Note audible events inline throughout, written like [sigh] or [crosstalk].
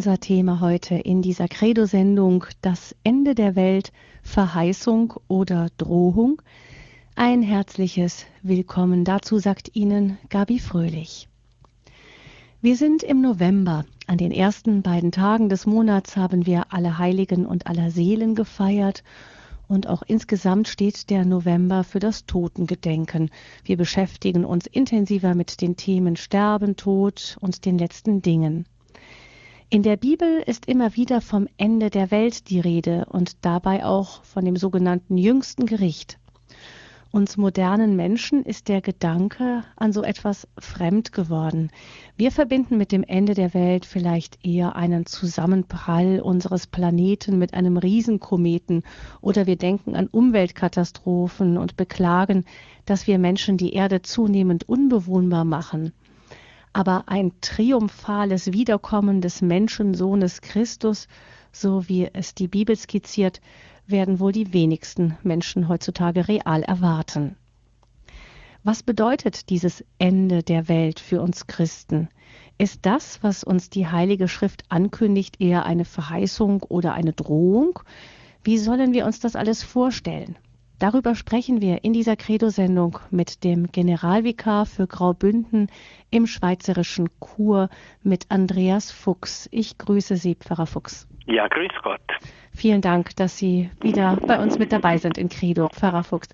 unser Thema heute in dieser Credo-Sendung Das Ende der Welt, Verheißung oder Drohung. Ein herzliches Willkommen dazu sagt Ihnen Gabi Fröhlich. Wir sind im November. An den ersten beiden Tagen des Monats haben wir alle Heiligen und aller Seelen gefeiert und auch insgesamt steht der November für das Totengedenken. Wir beschäftigen uns intensiver mit den Themen Sterben, Tod und den letzten Dingen. In der Bibel ist immer wieder vom Ende der Welt die Rede und dabei auch von dem sogenannten jüngsten Gericht. Uns modernen Menschen ist der Gedanke an so etwas fremd geworden. Wir verbinden mit dem Ende der Welt vielleicht eher einen Zusammenprall unseres Planeten mit einem Riesenkometen oder wir denken an Umweltkatastrophen und beklagen, dass wir Menschen die Erde zunehmend unbewohnbar machen. Aber ein triumphales Wiederkommen des Menschensohnes Christus, so wie es die Bibel skizziert, werden wohl die wenigsten Menschen heutzutage real erwarten. Was bedeutet dieses Ende der Welt für uns Christen? Ist das, was uns die Heilige Schrift ankündigt, eher eine Verheißung oder eine Drohung? Wie sollen wir uns das alles vorstellen? Darüber sprechen wir in dieser Credo-Sendung mit dem Generalvikar für Graubünden im schweizerischen Chur mit Andreas Fuchs. Ich grüße Sie, Pfarrer Fuchs. Ja, grüß Gott. Vielen Dank, dass Sie wieder bei uns mit dabei sind in Credo, Pfarrer Fuchs.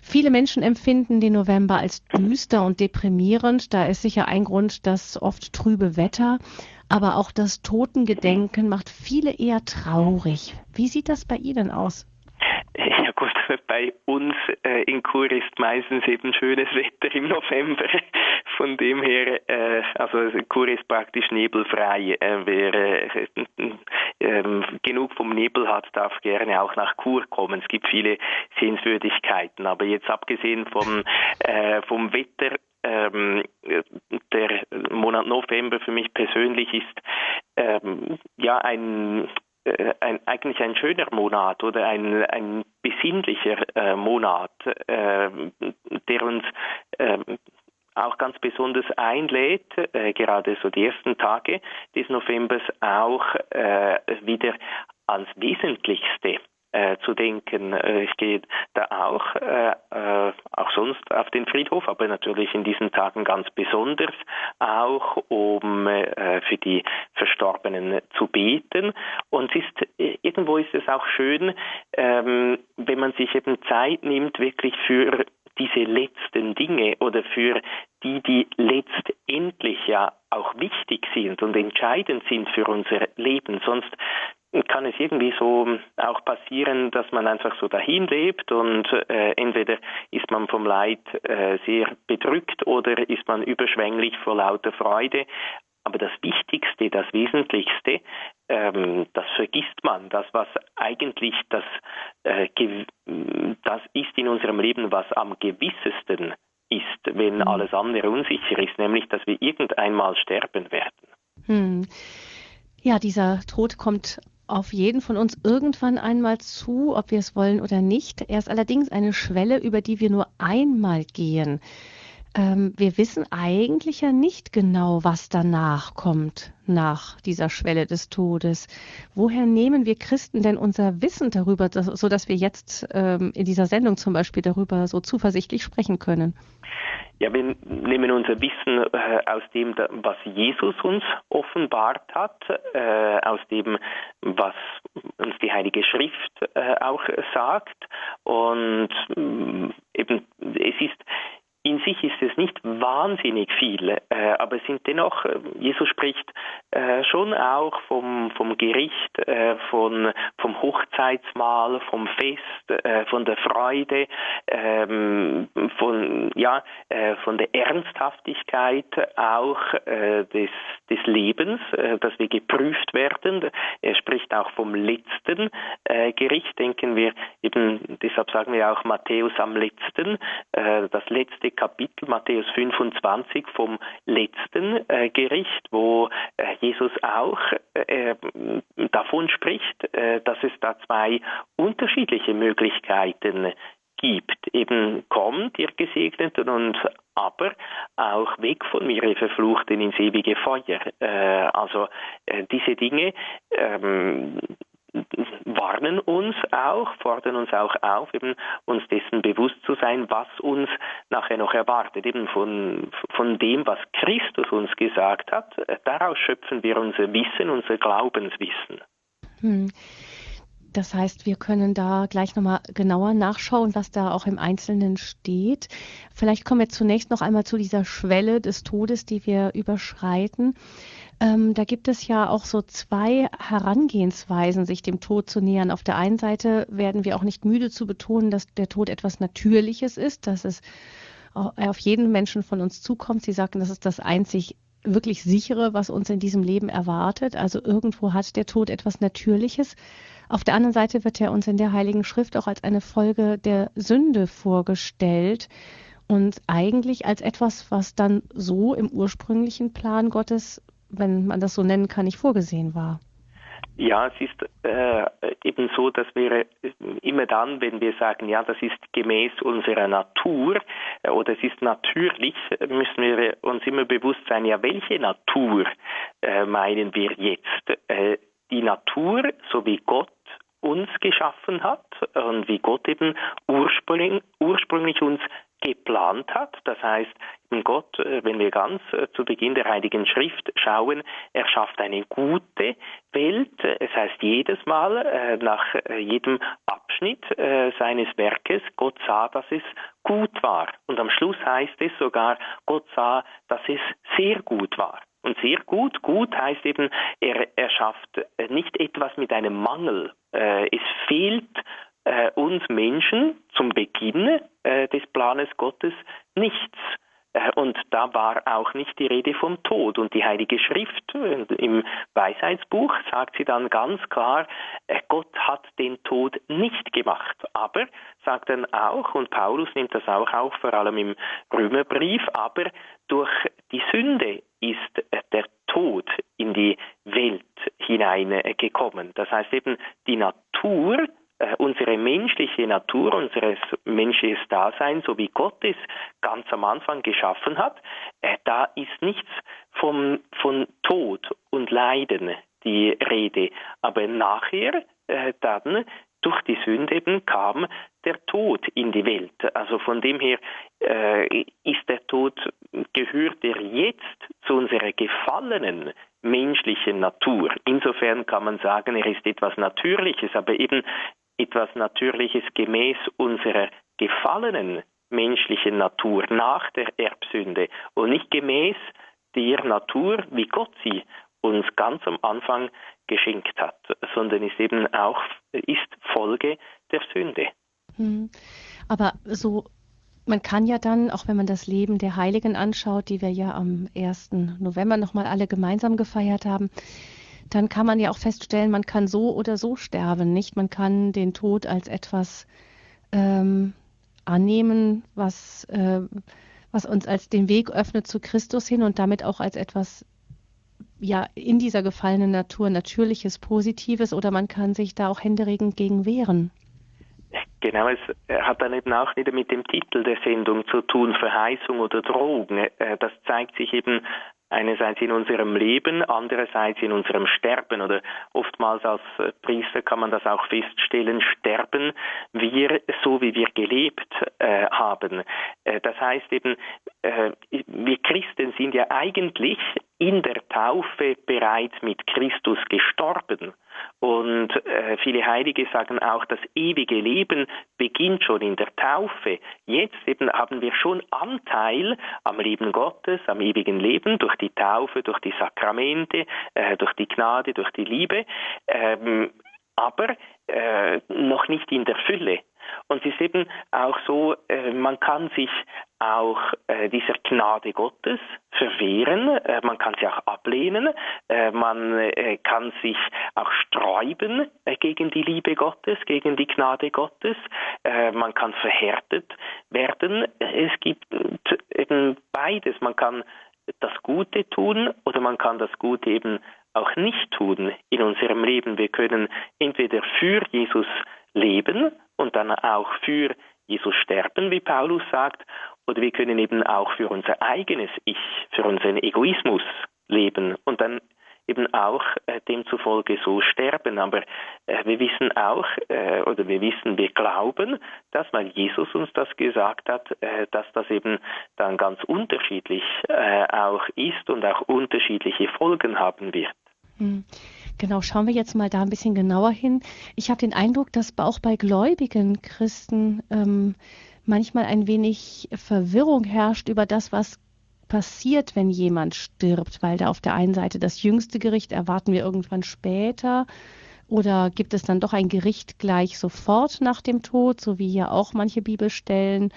Viele Menschen empfinden den November als düster und deprimierend. Da ist sicher ein Grund das oft trübe Wetter. Aber auch das Totengedenken macht viele eher traurig. Wie sieht das bei Ihnen aus? Ja gut, bei uns äh, in Chur ist meistens eben schönes [laughs] Wetter im November. Von dem her, äh, also Chur ist praktisch nebelfrei. Äh, wer äh, ähm, genug vom Nebel hat, darf gerne auch nach Chur kommen. Es gibt viele Sehenswürdigkeiten. Aber jetzt abgesehen vom, äh, vom Wetter ähm, der Monat November für mich persönlich ist ähm, ja ein ein, eigentlich ein schöner Monat oder ein, ein besinnlicher äh, Monat, äh, der uns äh, auch ganz besonders einlädt, äh, gerade so die ersten Tage des Novembers auch äh, wieder ans Wesentlichste äh, zu denken. Äh, ich gehe da auch, äh, äh, auch sonst auf den Friedhof, aber natürlich in diesen Tagen ganz besonders auch, um äh, für die Verstorbenen zu beten. Und es ist, irgendwo ist es auch schön, ähm, wenn man sich eben Zeit nimmt, wirklich für diese letzten Dinge oder für die, die letztendlich ja auch wichtig sind und entscheidend sind für unser Leben. Sonst kann es irgendwie so auch passieren, dass man einfach so dahin lebt und äh, entweder ist man vom Leid äh, sehr bedrückt oder ist man überschwänglich vor lauter Freude. Aber das Wichtigste, das Wesentlichste, ähm, das vergisst man. Das, was eigentlich das, äh, das ist in unserem Leben, was am gewissesten ist, wenn mhm. alles andere unsicher ist, nämlich, dass wir irgendeinmal sterben werden. Hm. Ja, dieser Tod kommt auf jeden von uns irgendwann einmal zu, ob wir es wollen oder nicht. Er ist allerdings eine Schwelle, über die wir nur einmal gehen. Ähm, wir wissen eigentlich ja nicht genau, was danach kommt, nach dieser Schwelle des Todes. Woher nehmen wir Christen denn unser Wissen darüber, dass, so dass wir jetzt ähm, in dieser Sendung zum Beispiel darüber so zuversichtlich sprechen können? Ja, wir nehmen unser Wissen äh, aus dem, was Jesus uns offenbart hat, äh, aus dem, was uns die Heilige Schrift äh, auch sagt. Und mm, eben, es ist in sich ist es nicht wahnsinnig viel, äh, aber es sind dennoch, äh, Jesus spricht äh, schon auch vom, vom Gericht, äh, von, vom Hochzeitsmahl, vom Fest, äh, von der Freude, ähm, von, ja, äh, von der Ernsthaftigkeit auch des, des Lebens, dass wir geprüft werden. Er spricht auch vom letzten Gericht, denken wir eben, deshalb sagen wir auch Matthäus am letzten, das letzte Kapitel, Matthäus 25, vom letzten äh, Gericht, wo äh, Jesus auch äh, davon spricht, äh, dass es da zwei unterschiedliche Möglichkeiten gibt. Eben kommt, ihr Gesegneten, und aber auch weg von mir, ihr Verfluchten ins ewige Feuer. Äh, also äh, diese Dinge ähm, warnen uns auch, fordern uns auch auf, eben uns dessen bewusst zu sein, was uns nachher noch erwartet, eben von, von dem, was Christus uns gesagt hat. Daraus schöpfen wir unser Wissen, unser Glaubenswissen. Hm. Das heißt, wir können da gleich nochmal genauer nachschauen, was da auch im Einzelnen steht. Vielleicht kommen wir zunächst noch einmal zu dieser Schwelle des Todes, die wir überschreiten. Ähm, da gibt es ja auch so zwei Herangehensweisen, sich dem Tod zu nähern. Auf der einen Seite werden wir auch nicht müde zu betonen, dass der Tod etwas Natürliches ist, dass es auf jeden Menschen von uns zukommt. Sie sagten, das ist das einzig wirklich sichere, was uns in diesem Leben erwartet. Also irgendwo hat der Tod etwas Natürliches. Auf der anderen Seite wird er uns in der Heiligen Schrift auch als eine Folge der Sünde vorgestellt und eigentlich als etwas, was dann so im ursprünglichen Plan Gottes, wenn man das so nennen kann, nicht vorgesehen war. Ja, es ist äh, eben so, dass wir immer dann, wenn wir sagen, ja, das ist gemäß unserer Natur äh, oder es ist natürlich, müssen wir uns immer bewusst sein, ja, welche Natur äh, meinen wir jetzt? Äh, die Natur, so wie Gott uns geschaffen hat und wie Gott eben ursprünglich, ursprünglich uns geplant hat. Das heißt, Gott, äh, wenn wir ganz äh, zu Beginn der Heiligen Schrift schauen, er schafft eine gute Welt. Es heißt jedes Mal äh, nach jedem Abschnitt seines Werkes, Gott sah, dass es gut war. Und am Schluss heißt es sogar, Gott sah, dass es sehr gut war. Und sehr gut, gut heißt eben, er, er schafft nicht etwas mit einem Mangel. es fehlt äh, uns Menschen zum Beginn äh, des Planes Gottes nichts. Äh, und da war auch nicht die Rede vom Tod. Und die Heilige Schrift äh, im Weisheitsbuch sagt sie dann ganz klar, äh, Gott hat den Tod nicht gemacht. Aber, sagt dann auch, und Paulus nimmt das auch auf, vor allem im Römerbrief, aber durch die Sünde ist der Tod in die Welt hineingekommen. Das heißt eben, die Natur unsere menschliche Natur, unseres menschliches Dasein, so wie Gott es ganz am Anfang geschaffen hat, äh, da ist nichts vom, von Tod und Leiden die Rede. Aber nachher äh, dann durch die Sünde eben kam der Tod in die Welt. Also von dem her äh, ist der Tod, gehört er jetzt zu unserer gefallenen menschlichen Natur. Insofern kann man sagen, er ist etwas Natürliches, aber eben etwas Natürliches gemäß unserer gefallenen menschlichen Natur nach der Erbsünde und nicht gemäß der Natur, wie Gott sie uns ganz am Anfang geschenkt hat, sondern ist eben auch ist Folge der Sünde. Hm. Aber so man kann ja dann, auch wenn man das Leben der Heiligen anschaut, die wir ja am 1. November nochmal alle gemeinsam gefeiert haben, dann kann man ja auch feststellen, man kann so oder so sterben, nicht? Man kann den Tod als etwas ähm, annehmen, was, äh, was uns als den Weg öffnet zu Christus hin und damit auch als etwas ja in dieser gefallenen Natur natürliches Positives oder man kann sich da auch händeringend gegen wehren. Genau, es hat dann eben auch wieder mit dem Titel der Sendung zu tun, Verheißung oder Drohung. Äh, das zeigt sich eben einerseits in unserem Leben, andererseits in unserem Sterben oder oftmals als äh, Priester kann man das auch feststellen, sterben wir so, wie wir gelebt äh, haben. Äh, das heißt eben, äh, wir Christen sind ja eigentlich in der Taufe bereits mit Christus gestorben. Und äh, viele Heilige sagen auch, das ewige Leben beginnt schon in der Taufe. Jetzt eben haben wir schon Anteil am Leben Gottes, am ewigen Leben durch die Taufe, durch die Sakramente, äh, durch die Gnade, durch die Liebe, ähm, aber äh, noch nicht in der Fülle. Und es ist eben auch so, äh, man kann sich auch äh, dieser Gnade Gottes verwehren, äh, man kann sie auch ablehnen, äh, man äh, kann sich auch sträuben äh, gegen die Liebe Gottes, gegen die Gnade Gottes, man kann verhärtet werden. Es gibt eben beides, man kann das Gute tun oder man kann das Gute eben auch nicht tun in unserem Leben. Wir können entweder für Jesus leben und dann auch für Jesus sterben, wie Paulus sagt, oder wir können eben auch für unser eigenes Ich, für unseren Egoismus leben und dann eben auch äh, demzufolge so sterben. Aber äh, wir wissen auch, äh, oder wir wissen, wir glauben, dass, weil Jesus uns das gesagt hat, äh, dass das eben dann ganz unterschiedlich äh, auch ist und auch unterschiedliche Folgen haben wird. Hm. Genau, schauen wir jetzt mal da ein bisschen genauer hin. Ich habe den Eindruck, dass auch bei gläubigen Christen ähm, manchmal ein wenig Verwirrung herrscht über das, was passiert, wenn jemand stirbt, weil da auf der einen Seite das jüngste Gericht erwarten wir irgendwann später oder gibt es dann doch ein Gericht gleich sofort nach dem Tod, so wie ja auch manche Bibelstellen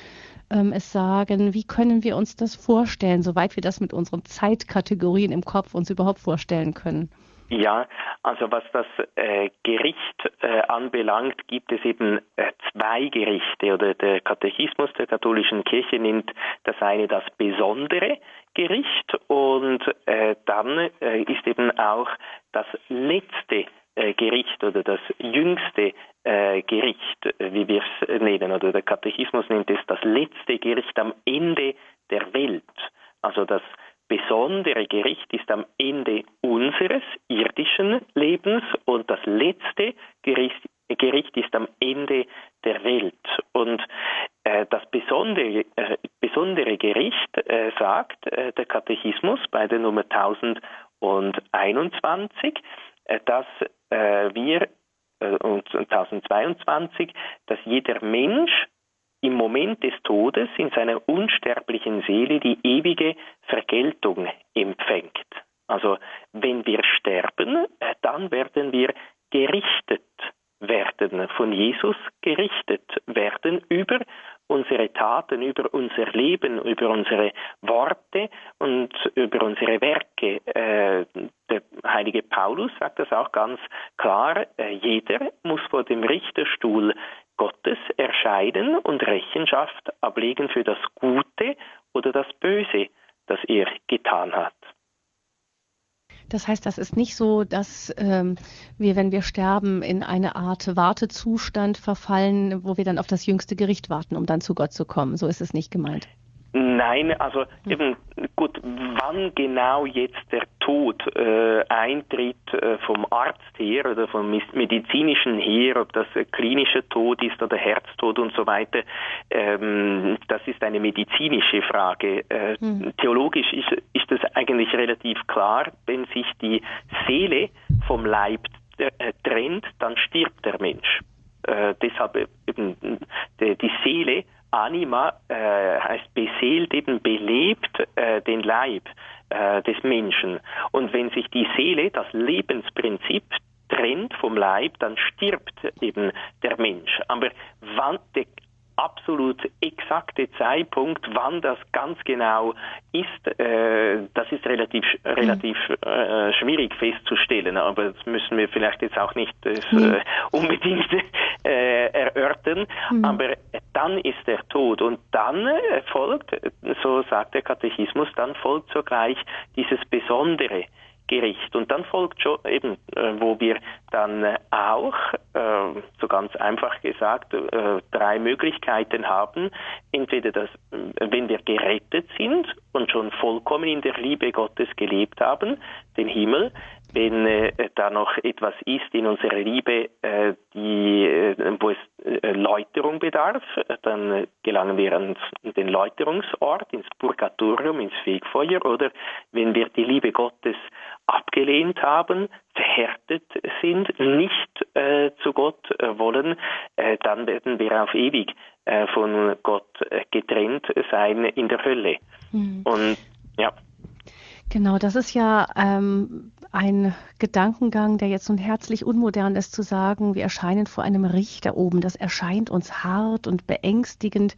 ähm, es sagen? Wie können wir uns das vorstellen, soweit wir das mit unseren Zeitkategorien im Kopf uns überhaupt vorstellen können? Ja, also was das äh, Gericht äh, anbelangt, gibt es eben äh, zwei Gerichte oder der Katechismus der katholischen Kirche nimmt das eine das besondere Gericht und äh, dann äh, ist eben auch das letzte äh, Gericht oder das jüngste Gericht, wie wir es nennen, oder der Katechismus nennt es das letzte Gericht am Ende der Welt. Also das besondere Gericht ist am Ende unseres irdischen Lebens und das letzte Gericht, Gericht ist am Ende der Welt. Und äh, das besondere, äh, besondere Gericht äh, sagt äh, der Katechismus bei der Nummer 1021, äh, dass äh, wir und 1022, dass jeder Mensch im Moment des Todes in seiner unsterblichen Seele die ewige Vergeltung empfängt. Also wenn wir sterben, äh, dann werden wir gerichtet werden, von Jesus gerichtet werden über unsere Taten, über unser Leben, über unsere Worte und über unsere Werke. Äh, der heilige Paulus sagt das auch ganz klar, äh, jeder muss vor dem Richterstuhl Gottes erscheinen und Rechenschaft ablegen für das Gute oder das Böse, das er getan hat. Das heißt, das ist nicht so, dass ähm, wir, wenn wir sterben, in eine Art Wartezustand verfallen, wo wir dann auf das jüngste Gericht warten, um dann zu Gott zu kommen. So ist es nicht gemeint. Nein, also hm. eben gut, wann genau jetzt der Tod äh, eintritt äh, vom Arzt her oder vom medizinischen her, ob das äh, klinischer Tod ist oder Herztod und so weiter, ähm, das ist eine medizinische Frage. Äh, mhm. Theologisch ist, ist das eigentlich relativ klar, wenn sich die Seele vom Leib äh, trennt, dann stirbt der Mensch. Äh, deshalb eben die, die Seele Anima äh, heißt beseelt, eben belebt äh, den Leib äh, des Menschen. Und wenn sich die Seele, das Lebensprinzip, trennt vom Leib, dann stirbt eben der Mensch. Aber wann der absolut exakte Zeitpunkt, wann das ganz genau ist, äh, das ist relativ relativ äh, schwierig festzustellen. Aber das müssen wir vielleicht jetzt auch nicht äh, mhm. [laughs] unbedingt äh, erörtern. Mhm. Aber dann ist der Tod und dann folgt, so sagt der Katechismus, dann folgt sogleich dieses Besondere. Gericht. Und dann folgt schon eben, äh, wo wir dann auch, äh, so ganz einfach gesagt, äh, drei Möglichkeiten haben. Entweder, dass, wenn wir gerettet sind und schon vollkommen in der Liebe Gottes gelebt haben, den Himmel, wenn äh, da noch etwas ist in unserer Liebe, äh, die, äh, wo es Läuterung bedarf, dann gelangen wir an den Läuterungsort, ins Purgatorium, ins Fegfeuer, oder wenn wir die Liebe Gottes abgelehnt haben, verhärtet sind, nicht äh, zu Gott äh, wollen, dann werden wir auf ewig von Gott getrennt sein in der Hölle. Mhm. Und ja. Genau, das ist ja ähm, ein Gedankengang, der jetzt nun herzlich unmodern ist, zu sagen, wir erscheinen vor einem Richter oben. Das erscheint uns hart und beängstigend.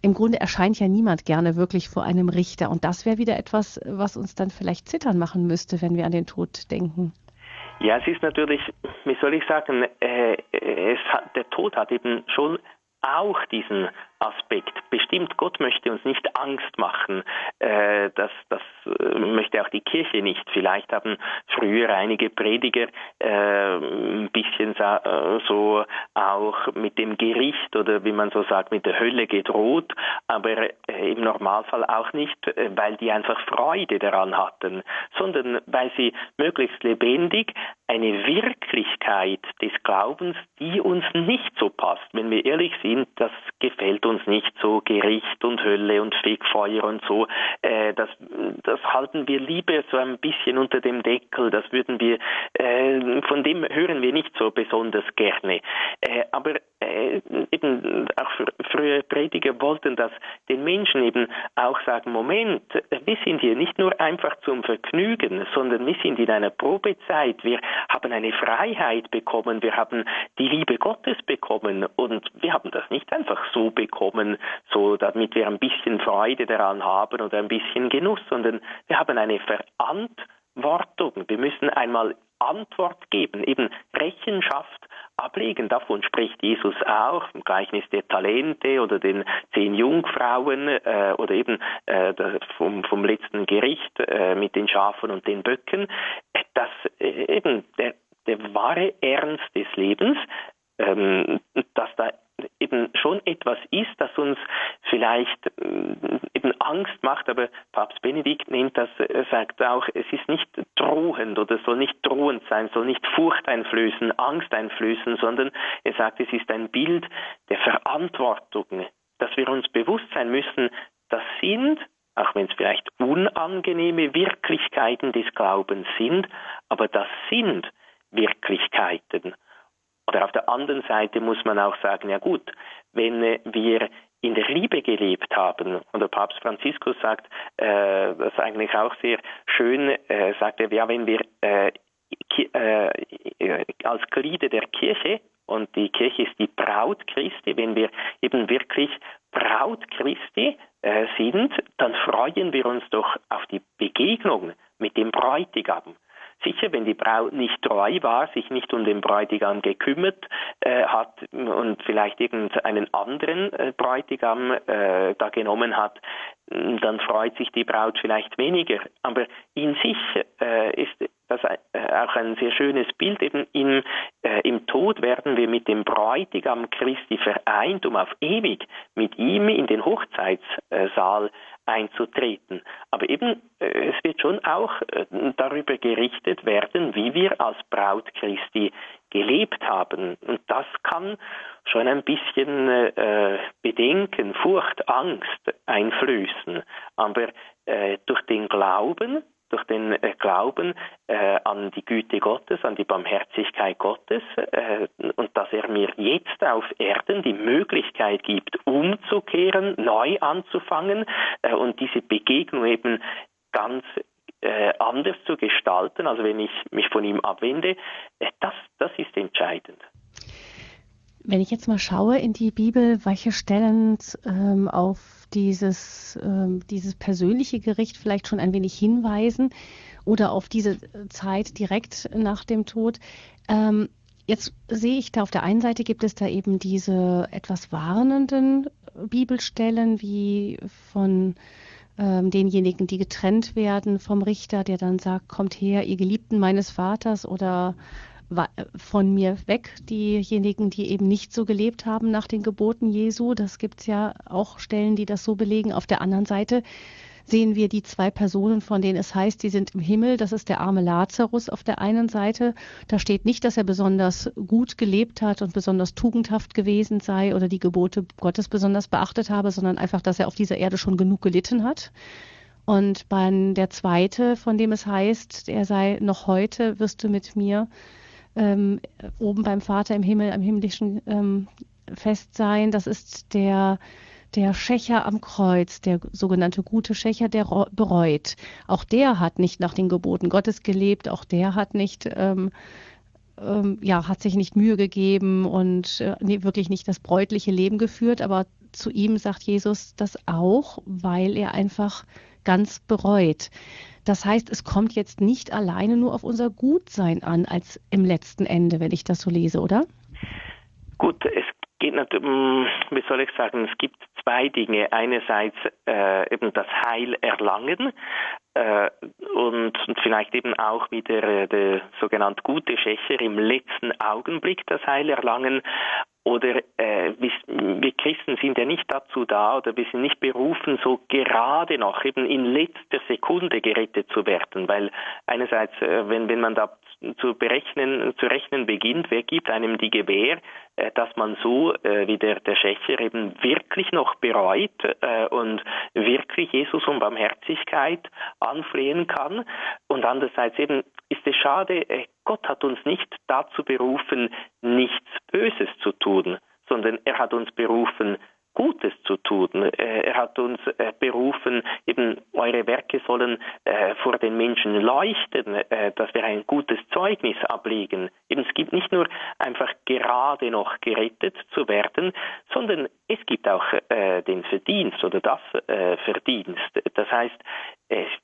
Im Grunde erscheint ja niemand gerne wirklich vor einem Richter. Und das wäre wieder etwas, was uns dann vielleicht zittern machen müsste, wenn wir an den Tod denken. Ja, es ist natürlich, wie soll ich sagen, äh, es hat, der Tod hat eben schon auch diesen Aspekt. Bestimmt, Gott möchte uns nicht Angst machen. Äh, das, das äh, möchte auch die Kirche nicht. Vielleicht haben früher einige Prediger äh, ein bisschen äh, so auch mit dem Gericht oder wie man so sagt, mit der Hölle gedroht, aber äh, im Normalfall auch nicht, weil die einfach Freude daran hatten, sondern weil sie möglichst lebendig eine Wirklichkeit des Glaubens, die uns nicht so passt. Wenn wir ehrlich sind, das gefällt uns nicht so, Gericht und Hölle und Fegfeuer und so. Äh, das, das halten wir lieber so ein bisschen unter dem Deckel. Das würden wir, äh, von dem hören wir nicht so besonders gerne. Äh, aber äh, eben auch frühe Prediger wollten das den Menschen eben auch sagen, Moment, wir sind hier nicht nur einfach zum Vergnügen, sondern wir sind in einer Probezeit. Wir haben eine Freiheit bekommen, wir haben die Liebe Gottes bekommen und wir haben das nicht einfach so bekommen, so damit wir ein bisschen Freude daran haben oder ein bisschen Genuss, sondern wir haben eine Verantwortung. Wir müssen einmal Antwort geben, eben Rechenschaft ablegen. Davon spricht Jesus auch im Gleichnis der Talente oder den zehn Jungfrauen äh, oder eben äh, vom, vom letzten Gericht äh, mit den Schafen und den Böcken. dass äh, eben der, der wahre Ernst des Lebens, ähm, dass da eben schon etwas ist, das uns vielleicht äh, eben Angst macht, aber Papst Benedikt nennt das, er sagt auch, es ist nicht drohend oder soll nicht drohend sein, soll nicht Furcht einflößen, Angst einflößen, sondern er sagt, es ist ein Bild der Verantwortung, dass wir uns bewusst sein müssen, das sind auch wenn es vielleicht unangenehme Wirklichkeiten des Glaubens sind, aber das sind Wirklichkeiten. Oder auf der anderen Seite muss man auch sagen, ja gut, wenn wir in der Liebe gelebt haben, und der Papst Franziskus sagt, äh, das ist eigentlich auch sehr schön, äh, sagt er, ja, wenn wir äh, äh, als Glieder der Kirche, und die Kirche ist die Braut Christi, wenn wir eben wirklich Braut Christi äh, sind, dann freuen wir uns doch auf die Begegnung mit dem Bräutigam. Sicher, wenn die Braut nicht treu war, sich nicht um den Bräutigam gekümmert äh, hat und vielleicht irgendeinen anderen äh, Bräutigam äh, da genommen hat, dann freut sich die Braut vielleicht weniger. Aber in sich äh, ist das äh, auch ein sehr schönes Bild. Eben im, äh, im Tod werden wir mit dem Bräutigam Christi vereint, um auf ewig mit ihm in den Hochzeitssaal einzutreten. Aber eben, äh, es wird schon auch äh, darüber gerichtet werden, wie wir als Braut Christi gelebt haben. Und das kann schon ein bisschen äh, Bedenken, Furcht, Angst einflößen. Aber äh, durch den Glauben durch den äh, Glauben äh, an die Güte Gottes, an die Barmherzigkeit Gottes äh, und dass er mir jetzt auf Erden die Möglichkeit gibt, umzukehren, neu anzufangen äh, und diese Begegnung eben ganz äh, anders zu gestalten, also wenn ich mich von ihm abwende, äh, das, das ist entscheidend. Wenn ich jetzt mal schaue in die Bibel, welche Stellen ähm, auf dieses, ähm, dieses persönliche Gericht vielleicht schon ein wenig hinweisen oder auf diese Zeit direkt nach dem Tod. Ähm, jetzt sehe ich da auf der einen Seite gibt es da eben diese etwas warnenden Bibelstellen wie von ähm, denjenigen, die getrennt werden vom Richter, der dann sagt, kommt her, ihr Geliebten meines Vaters oder von mir weg, diejenigen, die eben nicht so gelebt haben nach den Geboten Jesu. Das gibt es ja auch Stellen, die das so belegen. Auf der anderen Seite sehen wir die zwei Personen, von denen es heißt, die sind im Himmel. Das ist der arme Lazarus auf der einen Seite. Da steht nicht, dass er besonders gut gelebt hat und besonders tugendhaft gewesen sei oder die Gebote Gottes besonders beachtet habe, sondern einfach, dass er auf dieser Erde schon genug gelitten hat. Und bei der zweite, von dem es heißt, er sei noch heute, wirst du mit mir ähm, oben beim Vater im Himmel, am himmlischen ähm, Fest sein. Das ist der der Schächer am Kreuz, der sogenannte gute Schächer, der bereut. Auch der hat nicht nach den Geboten Gottes gelebt, auch der hat nicht, ähm, ähm, ja, hat sich nicht Mühe gegeben und äh, nee, wirklich nicht das bräutliche Leben geführt. Aber zu ihm sagt Jesus das auch, weil er einfach ganz bereut. Das heißt, es kommt jetzt nicht alleine nur auf unser Gutsein an, als im letzten Ende, wenn ich das so lese, oder? Gut, es geht natürlich, mm, wie soll ich sagen, es gibt zwei Dinge. Einerseits äh, eben das Heil erlangen äh, und, und, vielleicht eben auch wieder äh, der sogenannte gute Schächer im letzten Augenblick das Heil erlangen. Oder äh, wir, wir, Christen sind ja nicht dazu da oder wir sind nicht berufen, so gerade noch eben in letzter Sekunde gerettet zu werden, weil einerseits, äh, wenn, wenn man da zu berechnen, zu rechnen beginnt, wer gibt einem die Gewähr, äh, dass man so äh, wie der, der Schächer eben wirklich noch bereut äh, und wirklich Jesus um Barmherzigkeit anflehen kann. Und andererseits eben ist es schade, Gott hat uns nicht dazu berufen, nichts Böses zu tun, sondern er hat uns berufen, Gutes zu tun. Äh, er hat uns äh, berufen, eben eure Werke sollen äh, vor den Menschen leuchten, dass wir ein gutes Zeugnis ablegen. Eben es gibt nicht nur einfach gerade noch gerettet zu werden, sondern es gibt auch den Verdienst oder das Verdienst. Das heißt,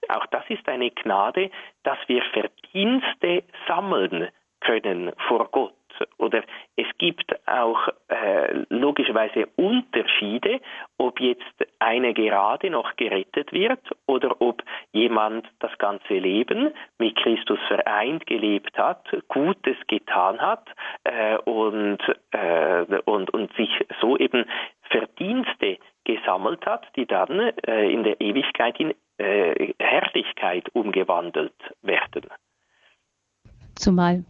auch das ist eine Gnade, dass wir Verdienste sammeln können vor Gott oder es gibt auch äh, logischerweise Unterschiede, ob jetzt eine gerade noch gerettet wird oder ob jemand das ganze Leben mit Christus vereint gelebt hat, Gutes getan hat äh, und, äh, und, und sich so eben Verdienste gesammelt hat, die dann äh, in der Ewigkeit in äh, Herrlichkeit umgewandelt werden. Zumal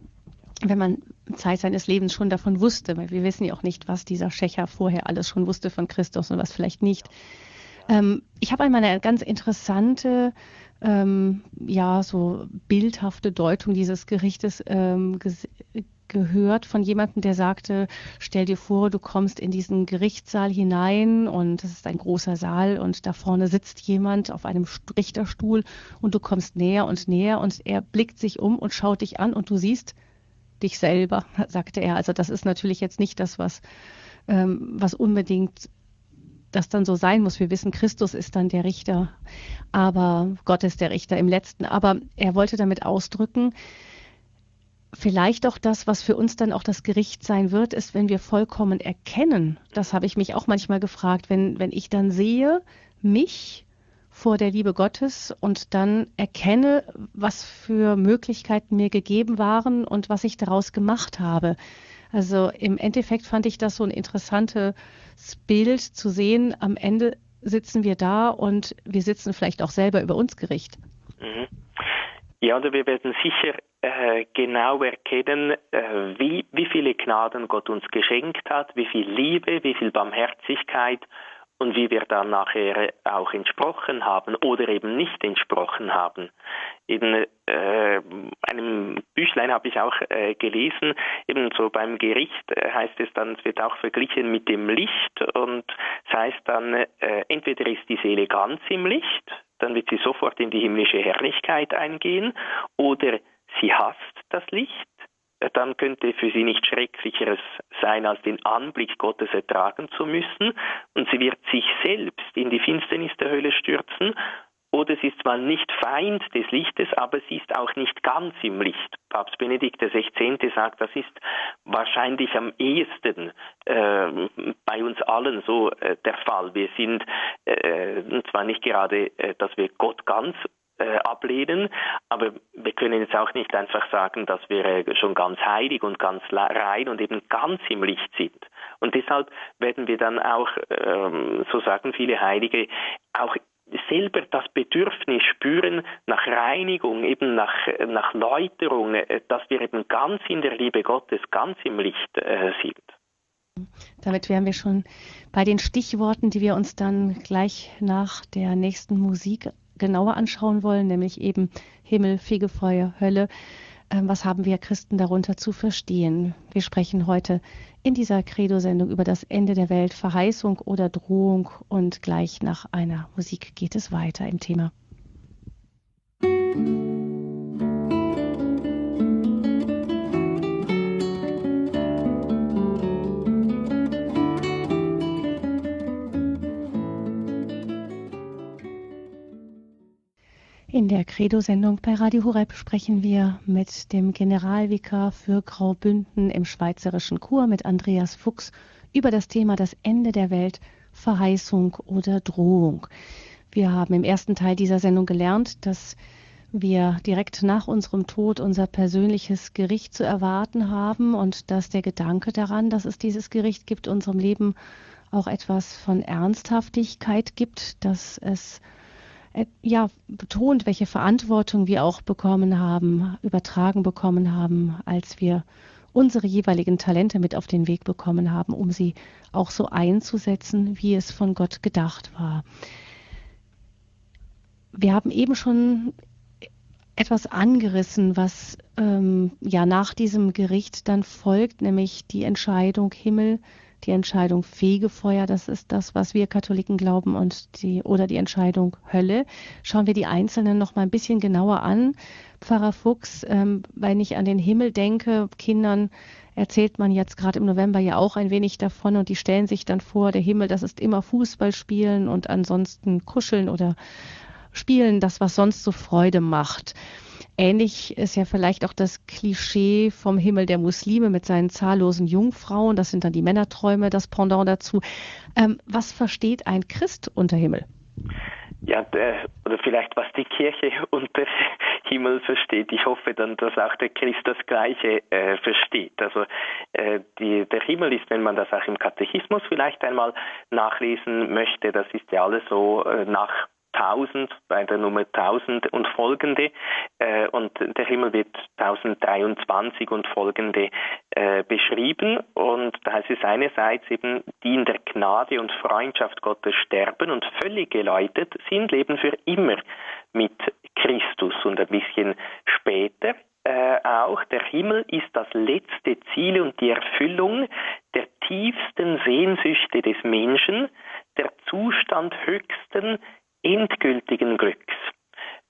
wenn man Zeit seines Lebens schon davon wusste, weil wir wissen ja auch nicht, was dieser Schächer vorher alles schon wusste von Christus und was vielleicht nicht. Ähm, ich habe einmal eine ganz interessante, ähm, ja, so bildhafte Deutung dieses Gerichtes ähm, gehört von jemandem, der sagte, stell dir vor, du kommst in diesen Gerichtssaal hinein und es ist ein großer Saal und da vorne sitzt jemand auf einem Richterstuhl und du kommst näher und näher und er blickt sich um und schaut dich an und du siehst, dich selber, sagte er. Also das ist natürlich jetzt nicht das, was, ähm, was unbedingt das dann so sein muss. Wir wissen, Christus ist dann der Richter, aber Gott ist der Richter im letzten. Aber er wollte damit ausdrücken, vielleicht auch das, was für uns dann auch das Gericht sein wird, ist, wenn wir vollkommen erkennen. Das habe ich mich auch manchmal gefragt, wenn, wenn ich dann sehe, mich vor der Liebe Gottes und dann erkenne, was für Möglichkeiten mir gegeben waren und was ich daraus gemacht habe. Also im Endeffekt fand ich das so ein interessantes Bild zu sehen. Am Ende sitzen wir da und wir sitzen vielleicht auch selber über uns Gericht. Mhm. Ja, und wir werden sicher äh, genau erkennen, äh, wie, wie viele Gnaden Gott uns geschenkt hat, wie viel Liebe, wie viel Barmherzigkeit und wie wir dann nachher auch entsprochen haben oder eben nicht entsprochen haben. In äh, einem Büchlein habe ich auch äh, gelesen, eben so beim Gericht äh, heißt es dann, es wird auch verglichen mit dem Licht und das heißt dann, äh, entweder ist die Seele ganz im Licht, dann wird sie sofort in die himmlische Herrlichkeit eingehen, oder sie hasst das Licht, dann könnte für sie nicht schrecklicheres sein, als den Anblick Gottes ertragen zu müssen, und sie wird sich selbst in die Finsternis der Hölle stürzen, oder sie ist zwar nicht Feind des Lichtes, aber sie ist auch nicht ganz im Licht. Papst Benedikt XVI. sagt, das ist wahrscheinlich am ehesten äh, bei uns allen so äh, der Fall. Wir sind äh, zwar nicht gerade, äh, dass wir Gott ganz äh, ablehnen. Aber wir können jetzt auch nicht einfach sagen, dass wir äh, schon ganz heilig und ganz rein und eben ganz im Licht sind. Und deshalb werden wir dann auch, ähm, so sagen viele Heilige, auch selber das Bedürfnis spüren nach Reinigung, eben nach, nach Läuterung, äh, dass wir eben ganz in der Liebe Gottes, ganz im Licht äh, sind. Damit wären wir schon bei den Stichworten, die wir uns dann gleich nach der nächsten Musik genauer anschauen wollen, nämlich eben Himmel, Fegefeuer, Hölle. Ähm, was haben wir Christen darunter zu verstehen? Wir sprechen heute in dieser Credo-Sendung über das Ende der Welt, Verheißung oder Drohung und gleich nach einer Musik geht es weiter im Thema. Musik In der Credo-Sendung bei Radio Horeb sprechen wir mit dem Generalvikar für Graubünden im schweizerischen Chur, mit Andreas Fuchs, über das Thema das Ende der Welt, Verheißung oder Drohung. Wir haben im ersten Teil dieser Sendung gelernt, dass wir direkt nach unserem Tod unser persönliches Gericht zu erwarten haben und dass der Gedanke daran, dass es dieses Gericht gibt, unserem Leben auch etwas von Ernsthaftigkeit gibt, dass es ja betont, welche Verantwortung wir auch bekommen haben, übertragen bekommen haben, als wir unsere jeweiligen Talente mit auf den Weg bekommen haben, um sie auch so einzusetzen, wie es von Gott gedacht war. Wir haben eben schon etwas angerissen, was ähm, ja nach diesem Gericht dann folgt, nämlich die Entscheidung Himmel, die Entscheidung Fegefeuer, das ist das, was wir Katholiken glauben, und die oder die Entscheidung Hölle. Schauen wir die einzelnen noch mal ein bisschen genauer an. Pfarrer Fuchs, ähm, wenn ich an den Himmel denke, Kindern erzählt man jetzt gerade im November ja auch ein wenig davon und die stellen sich dann vor, der Himmel, das ist immer Fußball spielen und ansonsten kuscheln oder spielen, das, was sonst so Freude macht. Ähnlich ist ja vielleicht auch das Klischee vom Himmel der Muslime mit seinen zahllosen Jungfrauen. Das sind dann die Männerträume, das Pendant dazu. Ähm, was versteht ein Christ unter Himmel? Ja, der, oder vielleicht was die Kirche [laughs] unter Himmel versteht. Ich hoffe dann, dass auch der Christ das Gleiche äh, versteht. Also äh, die, der Himmel ist, wenn man das auch im Katechismus vielleicht einmal nachlesen möchte, das ist ja alles so äh, nach 1000, bei der Nummer 1000 und folgende. Äh, und der Himmel wird 1023 und folgende äh, beschrieben. Und da heißt es einerseits eben, die in der Gnade und Freundschaft Gottes sterben und völlig geläutet sind, leben für immer mit Christus. Und ein bisschen später äh, auch, der Himmel ist das letzte Ziel und die Erfüllung der tiefsten Sehnsüchte des Menschen, der Zustand höchsten endgültigen Glücks.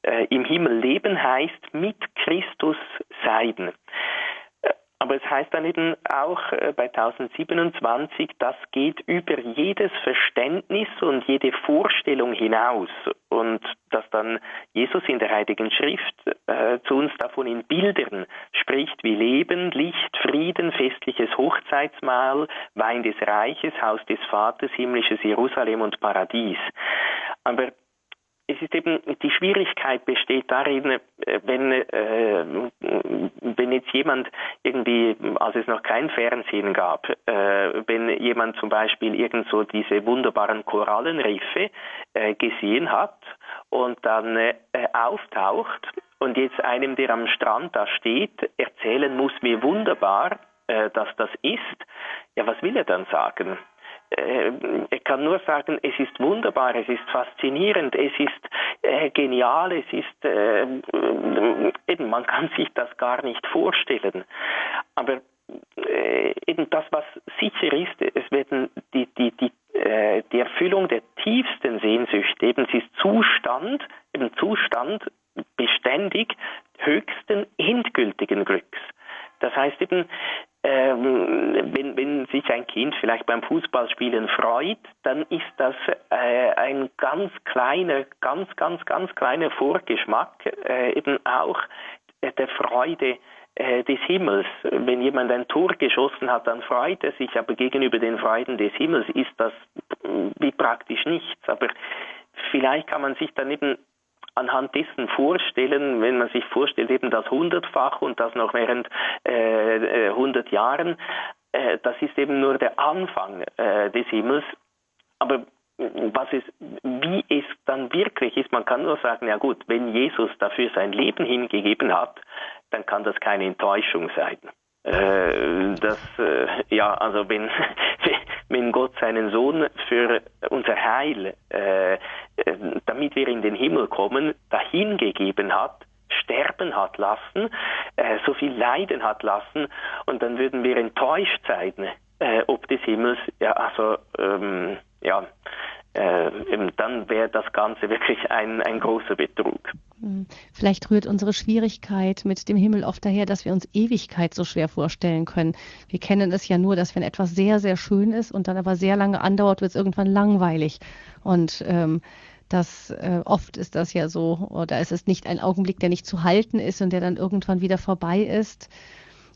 Äh, Im Himmel leben heißt mit Christus sein. Äh, aber es heißt dann eben auch äh, bei 1027, das geht über jedes Verständnis und jede Vorstellung hinaus. Und dass dann Jesus in der Heiligen Schrift äh, zu uns davon in Bildern spricht, wie Leben, Licht, Frieden, festliches Hochzeitsmahl, Wein des Reiches, Haus des Vaters, himmlisches Jerusalem und Paradies. Aber es ist eben, die Schwierigkeit besteht darin, äh, wenn, äh, wenn jetzt jemand irgendwie, als es noch kein Fernsehen gab, äh, wenn jemand zum Beispiel irgend so diese wunderbaren Korallenriffe äh, gesehen hat und dann äh, auftaucht und jetzt einem, der am Strand da steht, erzählen muss, wie wunderbar äh, dass das ist, ja, was will er dann sagen? Äh, ich kann nur sagen, es ist wunderbar, es ist faszinierend, es ist äh, genial, es ist äh, eben, man kann sich das gar nicht vorstellen. Aber äh, eben das, was sicher ist, es werden die, die, die, äh, die Erfüllung der tiefsten Sehnsüchte, eben sie ist Zustand, eben Zustand beständig höchsten endgültigen Glücks. Das heißt eben, ähm, wenn, wenn sich ein Kind vielleicht beim Fußballspielen freut, dann ist das äh, ein ganz kleiner, ganz, ganz, ganz kleiner Vorgeschmack äh, eben auch der Freude äh, des Himmels. Wenn jemand ein Tor geschossen hat, dann freut er sich, aber gegenüber den Freuden des Himmels ist das wie praktisch nichts. Aber vielleicht kann man sich dann eben anhand dessen vorstellen, wenn man sich vorstellt, eben das hundertfach und das noch während äh, 100 äh, Jahren, äh, das ist eben nur der Anfang äh, des Himmels. Aber was ist, wie es dann wirklich ist, man kann nur sagen, ja gut, wenn Jesus dafür sein Leben hingegeben hat, dann kann das keine Enttäuschung sein. Äh, das, äh, ja, also wenn, [laughs] wenn Gott seinen Sohn für unser Heil, äh, damit wir in den Himmel kommen, dahingegeben hat, sterben hat lassen, äh, so viel leiden hat lassen, und dann würden wir enttäuscht sein, äh, ob des Himmels, ja, also, ähm, ja, äh, dann wäre das Ganze wirklich ein, ein großer Betrug. Hm. Vielleicht rührt unsere Schwierigkeit mit dem Himmel oft daher, dass wir uns Ewigkeit so schwer vorstellen können. Wir kennen es ja nur, dass wenn etwas sehr, sehr schön ist und dann aber sehr lange andauert, wird es irgendwann langweilig. Und ähm, das äh, oft ist das ja so, oder es ist nicht ein Augenblick, der nicht zu halten ist und der dann irgendwann wieder vorbei ist.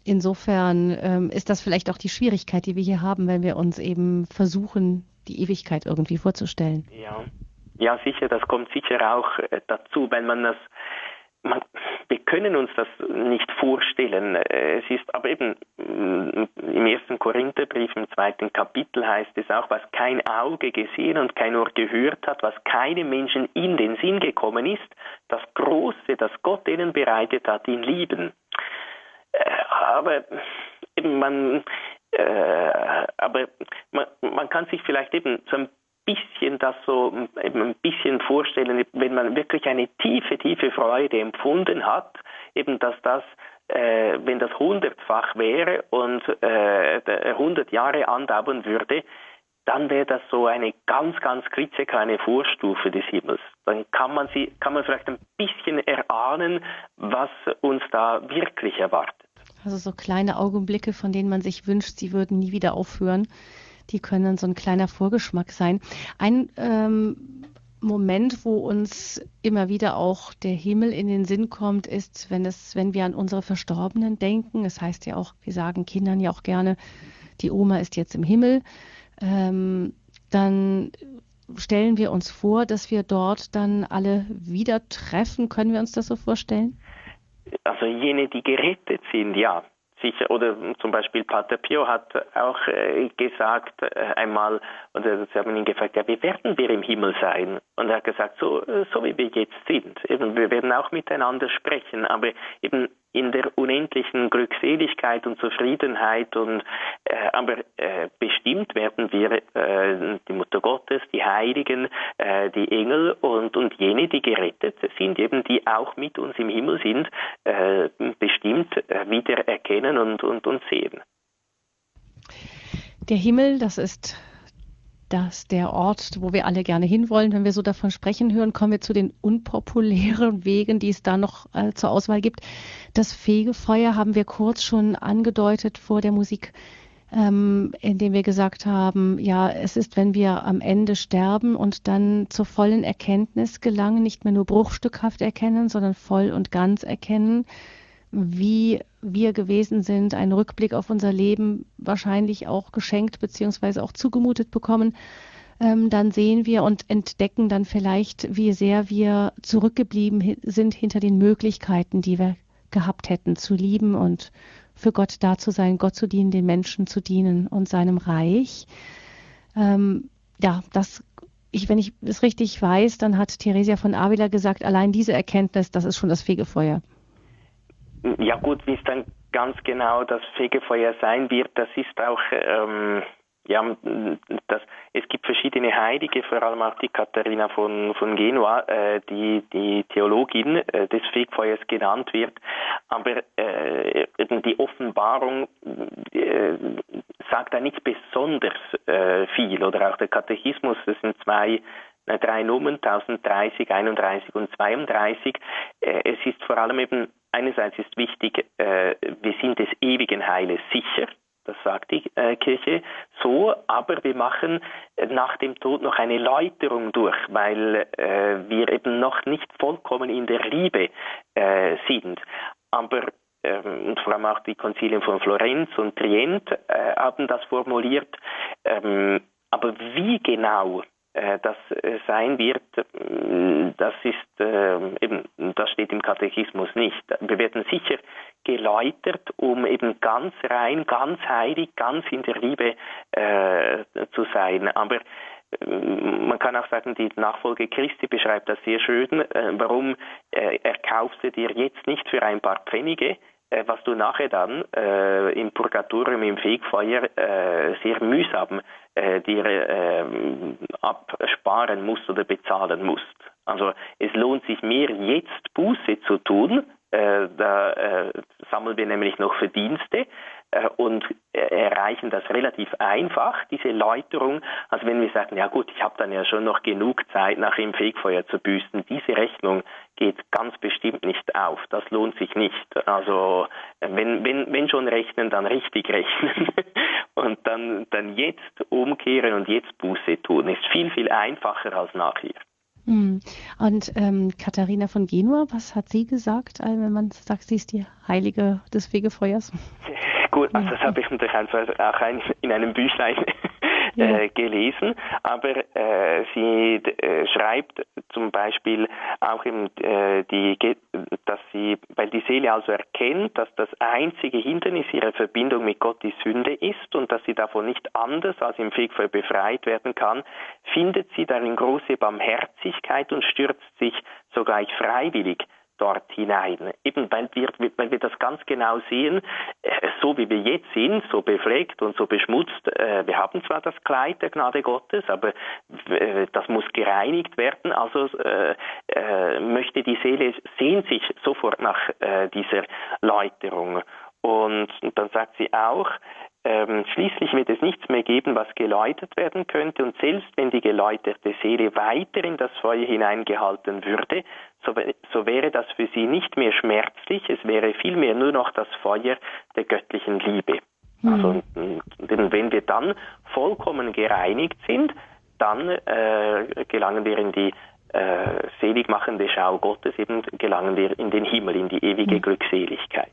Insofern ähm, ist das vielleicht auch die Schwierigkeit, die wir hier haben, wenn wir uns eben versuchen, die Ewigkeit irgendwie vorzustellen. Ja, ja sicher, das kommt sicher auch äh, dazu, wenn man das man, wir können uns das nicht vorstellen. Es ist aber eben mm, im ersten Korintherbrief im zweiten Kapitel heißt es auch, was kein Auge gesehen und kein Ohr gehört hat, was keinem Menschen in den Sinn gekommen ist, das Große, das Gott ihnen bereitet hat, ihn lieben. Äh, aber eben man, äh, aber man, man kann sich vielleicht eben so ein bisschen das so eben ein bisschen vorstellen, wenn man wirklich eine tiefe, tiefe Freude empfunden hat, eben dass das äh, wenn das hundertfach wäre und äh, 100 Jahre andauern würde, dann wäre das so eine ganz, ganz klitzekleine Vorstufe des Himmels. Dann kann man sie, kann man vielleicht ein bisschen erahnen, was uns da wirklich erwartet. Also so kleine Augenblicke, von denen man sich wünscht, sie würden nie wieder aufhören die können so ein kleiner Vorgeschmack sein. Ein ähm, Moment, wo uns immer wieder auch der Himmel in den Sinn kommt, ist, wenn es, wenn wir an unsere Verstorbenen denken. Es das heißt ja auch, wir sagen Kindern ja auch gerne, die Oma ist jetzt im Himmel. Ähm, dann stellen wir uns vor, dass wir dort dann alle wieder treffen. Können wir uns das so vorstellen? Also jene, die gerettet sind, ja sicher, oder zum Beispiel Pater Pio hat auch äh, gesagt äh, einmal, und sie haben ihn gefragt, ja, wie werden wir im Himmel sein? Und er hat gesagt, so, äh, so wie wir jetzt sind. Eben, wir werden auch miteinander sprechen, aber eben in der unendlichen Glückseligkeit und Zufriedenheit und äh, aber äh, bestimmt werden wir äh, die Mutter Gottes, die Heiligen, äh, die Engel und und jene, die gerettet sind, eben die auch mit uns im Himmel sind, äh, bestimmt äh, wieder erkennen und und und sehen. Der Himmel, das ist dass der Ort, wo wir alle gerne hinwollen, wenn wir so davon sprechen hören, kommen wir zu den unpopulären Wegen, die es da noch äh, zur Auswahl gibt. Das Fegefeuer haben wir kurz schon angedeutet vor der Musik, ähm, indem wir gesagt haben, ja, es ist, wenn wir am Ende sterben und dann zur vollen Erkenntnis gelangen, nicht mehr nur bruchstückhaft erkennen, sondern voll und ganz erkennen, wie wir gewesen sind, einen Rückblick auf unser Leben wahrscheinlich auch geschenkt beziehungsweise auch zugemutet bekommen, ähm, dann sehen wir und entdecken dann vielleicht, wie sehr wir zurückgeblieben sind hinter den Möglichkeiten, die wir gehabt hätten, zu lieben und für Gott da zu sein, Gott zu dienen, den Menschen zu dienen und seinem Reich. Ähm, ja, das ich, wenn ich es richtig weiß, dann hat Theresia von Avila gesagt, allein diese Erkenntnis, das ist schon das Fegefeuer. Ja gut, wie es dann ganz genau das Fegefeuer sein wird, das ist auch ähm, ja, das, es gibt verschiedene Heilige, vor allem auch die Katharina von, von Genua, äh, die, die Theologin äh, des Fegfeuers genannt wird. Aber äh, die Offenbarung äh, sagt da nicht besonders äh, viel. Oder auch der Katechismus, das sind zwei drei Nummern, 1030, 31 und 32. Es ist vor allem eben einerseits ist wichtig, äh, wir sind des ewigen Heiles sicher, das sagt die äh, Kirche so, aber wir machen nach dem Tod noch eine Läuterung durch, weil äh, wir eben noch nicht vollkommen in der Liebe äh, sind. Aber ähm, und vor allem auch die Konzilien von Florenz und Trient äh, haben das formuliert. Ähm, aber wie genau äh, das äh, sein wird, äh, das ist eben, das steht im Katechismus nicht. Wir werden sicher geläutert, um eben ganz rein, ganz heilig, ganz in der Liebe äh, zu sein. Aber man kann auch sagen, die Nachfolge Christi beschreibt das sehr schön. Warum erkaufst du dir jetzt nicht für ein paar Pfennige, was du nachher dann äh, im Purgatorium, im Fegfeuer äh, sehr mühsam äh, dir äh, absparen musst oder bezahlen musst. Also es lohnt sich mehr jetzt Buße zu tun, äh, da äh, sammeln wir nämlich noch Verdienste äh, und äh, erreichen das relativ einfach, diese Läuterung. Also wenn wir sagen, ja gut, ich habe dann ja schon noch genug Zeit, nach dem Fegfeuer zu büßen, diese Rechnung geht ganz bestimmt nicht auf. Das lohnt sich nicht. Also wenn, wenn, wenn schon rechnen, dann richtig rechnen. [laughs] und dann, dann jetzt umkehren und jetzt Buße tun. Ist viel, viel einfacher als nachher. Hm. Und ähm, Katharina von Genua, was hat sie gesagt, wenn man sagt, sie ist die Heilige des Fegefeuers? [laughs] Gut, also das habe ich natürlich einfach auch in einem Büchlein [laughs] äh, gelesen, aber äh, sie äh, schreibt zum Beispiel auch im, äh, die, dass sie, weil die Seele also erkennt, dass das einzige Hindernis ihrer Verbindung mit Gott die Sünde ist und dass sie davon nicht anders als im Fegfeuer befreit werden kann, findet sie darin große Barmherzigkeit und stürzt sich sogar freiwillig dort hinein. Eben weil wir, weil wir das ganz genau sehen, äh, so wie wir jetzt sind, so befleckt und so beschmutzt, äh, wir haben zwar das Kleid der Gnade Gottes, aber äh, das muss gereinigt werden, also möchte die Seele, sehnt sich sofort nach dieser Läuterung. Und dann sagt sie auch, ähm, schließlich wird es nichts mehr geben, was geläutert werden könnte, und selbst wenn die geläuterte Seele weiter in das Feuer hineingehalten würde, so, so wäre das für sie nicht mehr schmerzlich, es wäre vielmehr nur noch das Feuer der göttlichen Liebe. Mhm. Also, denn wenn wir dann vollkommen gereinigt sind, dann äh, gelangen wir in die äh, seligmachende Schau Gottes, eben gelangen wir in den Himmel, in die ewige mhm. Glückseligkeit.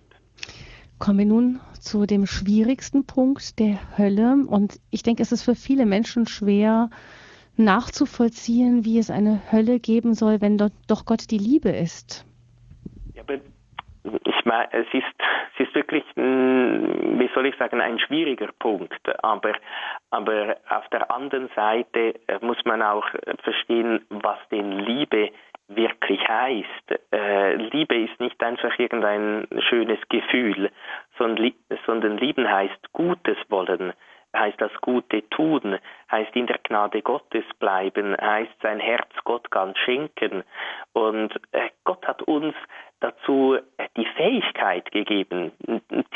Kommen wir nun zu dem schwierigsten Punkt der Hölle. Und ich denke, es ist für viele Menschen schwer nachzuvollziehen, wie es eine Hölle geben soll, wenn doch Gott die Liebe ist. Ja, aber ich meine, es ist, es ist wirklich, wie soll ich sagen, ein schwieriger Punkt. Aber, aber auf der anderen Seite muss man auch verstehen, was denn Liebe wirklich heißt. Äh, Liebe ist nicht einfach irgendein schönes Gefühl, sondern, lieben heißt Gutes wollen, heißt das Gute tun, heißt in der Gnade Gottes bleiben, heißt sein Herz Gott ganz schenken. Und äh, Gott hat uns dazu äh, die Fähigkeit gegeben.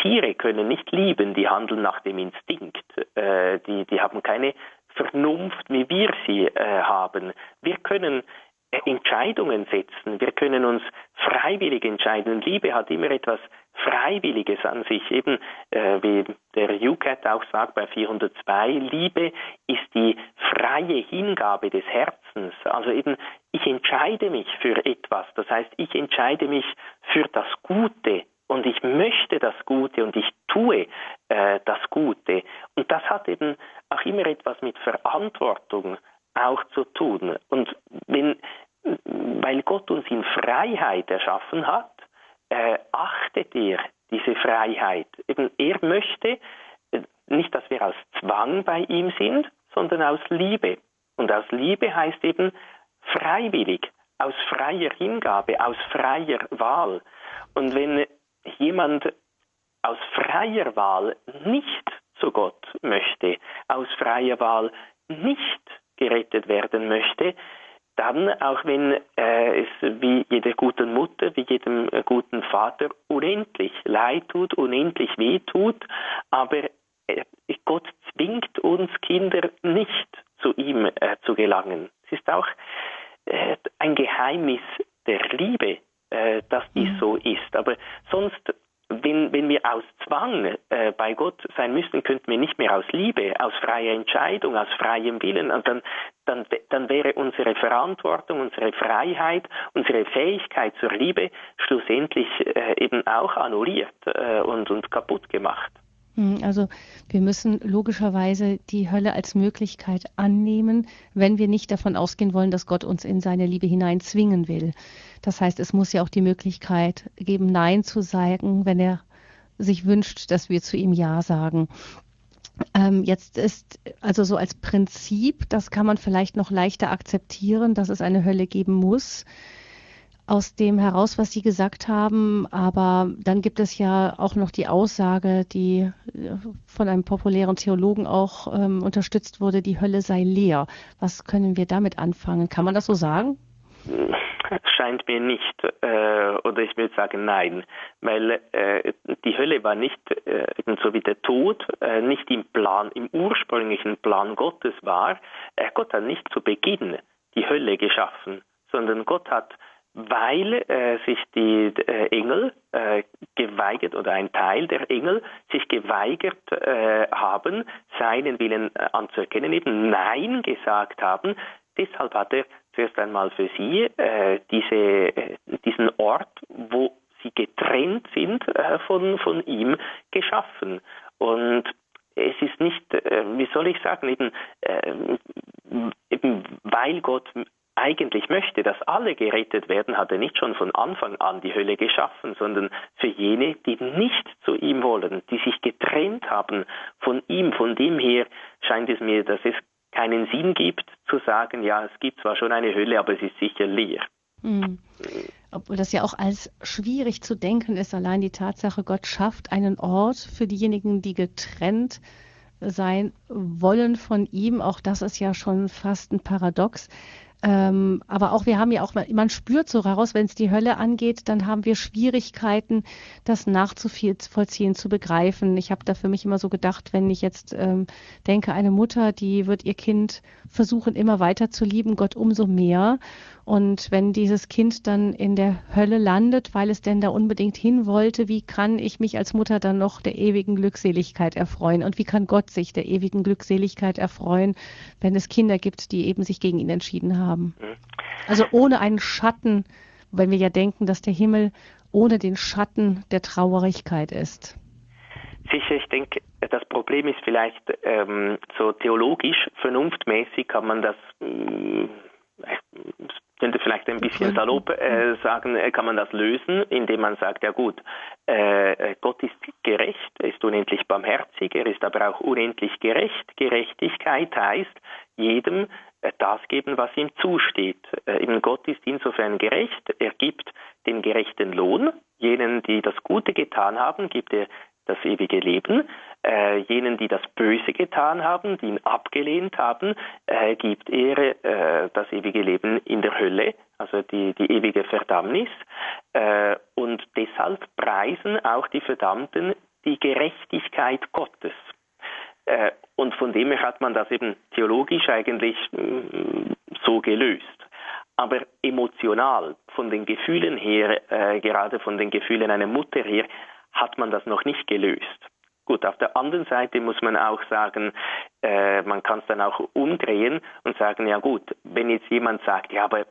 Tiere können nicht lieben, die handeln nach dem Instinkt. Äh, die, die haben keine Vernunft, wie wir sie äh, haben. Wir können Entscheidungen setzen. Wir können uns freiwillig entscheiden. Liebe hat immer etwas Freiwilliges an sich. Eben äh, wie der UCAT auch sagt bei 402, Liebe ist die freie Hingabe des Herzens. Also eben, ich entscheide mich für etwas. Das heißt, ich entscheide mich für das Gute und ich möchte das Gute und ich tue äh, das Gute. Und das hat eben auch immer etwas mit Verantwortung auch zu tun. Und weil Gott uns in Freiheit erschaffen hat, äh, achtet er diese Freiheit. Eben, er möchte äh, nicht, dass wir aus Zwang bei ihm sind, sondern aus Liebe. Und aus Liebe heißt eben freiwillig, aus freier Hingabe, aus freier Wahl. Und wenn jemand aus freier Wahl nicht zu Gott möchte, aus freier Wahl nicht gerettet werden möchte, dann, auch wenn äh, es wie jeder guten Mutter, wie jedem äh, guten Vater unendlich leid tut, unendlich weh tut, aber äh, Gott zwingt uns Kinder nicht zu ihm äh, zu gelangen. Es ist auch äh, ein Geheimnis der Liebe, äh, dass dies mhm. so ist. Aber sonst wenn, wenn wir aus Zwang äh, bei Gott sein müssten, könnten wir nicht mehr aus Liebe, aus freier Entscheidung, aus freiem Willen. Und dann, dann, dann wäre unsere Verantwortung, unsere Freiheit, unsere Fähigkeit zur Liebe schlussendlich äh, eben auch annulliert äh, und, und kaputt gemacht. Hm, also wir müssen logischerweise die Hölle als Möglichkeit annehmen, wenn wir nicht davon ausgehen wollen, dass Gott uns in seine Liebe hinein zwingen will. Das heißt, es muss ja auch die Möglichkeit geben, Nein zu sagen, wenn er sich wünscht, dass wir zu ihm Ja sagen. Ähm, jetzt ist also so als Prinzip, das kann man vielleicht noch leichter akzeptieren, dass es eine Hölle geben muss aus dem heraus, was Sie gesagt haben. Aber dann gibt es ja auch noch die Aussage, die äh, von einem populären Theologen auch ähm, unterstützt wurde, die Hölle sei leer. Was können wir damit anfangen? Kann man das so sagen? Scheint mir nicht, äh, oder ich würde sagen nein, weil äh, die Hölle war nicht, äh, ebenso wie der Tod, äh, nicht im Plan, im ursprünglichen Plan Gottes war. Äh, Gott hat nicht zu Beginn die Hölle geschaffen, sondern Gott hat weil äh, sich die äh, Engel äh, geweigert oder ein Teil der Engel sich geweigert äh, haben, seinen Willen äh, anzuerkennen, eben Nein gesagt haben. Deshalb hat er zuerst einmal für sie äh, diese, diesen Ort, wo sie getrennt sind, von, von ihm geschaffen. Und es ist nicht, äh, wie soll ich sagen, eben, äh, eben weil Gott eigentlich möchte, dass alle gerettet werden, hat er nicht schon von Anfang an die Hölle geschaffen, sondern für jene, die nicht zu ihm wollen, die sich getrennt haben von ihm. Von dem her scheint es mir, dass es keinen Sinn gibt, zu sagen, ja, es gibt zwar schon eine Hölle, aber es ist sicher leer. Mhm. Obwohl das ja auch als schwierig zu denken ist, allein die Tatsache, Gott schafft einen Ort für diejenigen, die getrennt sein wollen von ihm. Auch das ist ja schon fast ein Paradox. Ähm, aber auch wir haben ja auch, man spürt so raus, wenn es die Hölle angeht, dann haben wir Schwierigkeiten, das nachzuvollziehen, zu begreifen. Ich habe da für mich immer so gedacht, wenn ich jetzt ähm, denke, eine Mutter, die wird ihr Kind versuchen, immer weiter zu lieben, Gott umso mehr. Und wenn dieses Kind dann in der Hölle landet, weil es denn da unbedingt hin wollte, wie kann ich mich als Mutter dann noch der ewigen Glückseligkeit erfreuen? Und wie kann Gott sich der ewigen Glückseligkeit erfreuen, wenn es Kinder gibt, die eben sich gegen ihn entschieden haben? Mhm. Also ohne einen Schatten, wenn wir ja denken, dass der Himmel ohne den Schatten der Traurigkeit ist. Sicher, ich denke, das Problem ist vielleicht ähm, so theologisch, vernunftmäßig kann man das ähm, könnte vielleicht ein bisschen salopp äh, sagen, äh, kann man das lösen, indem man sagt, ja gut, äh, äh, Gott ist gerecht, er ist unendlich barmherzig, er ist aber auch unendlich gerecht. Gerechtigkeit heißt, jedem äh, das geben, was ihm zusteht. Äh, eben Gott ist insofern gerecht, er gibt den gerechten Lohn, jenen, die das Gute getan haben, gibt er das ewige Leben. Äh, jenen, die das Böse getan haben, die ihn abgelehnt haben, äh, gibt er äh, das ewige Leben in der Hölle, also die, die ewige Verdammnis. Äh, und deshalb preisen auch die Verdammten die Gerechtigkeit Gottes. Äh, und von dem her hat man das eben theologisch eigentlich mm, so gelöst aber emotional, von den Gefühlen her, äh, gerade von den Gefühlen einer Mutter her, hat man das noch nicht gelöst. Gut, auf der anderen Seite muss man auch sagen, äh, man kann es dann auch umdrehen und sagen, ja gut, wenn jetzt jemand sagt, ja, aber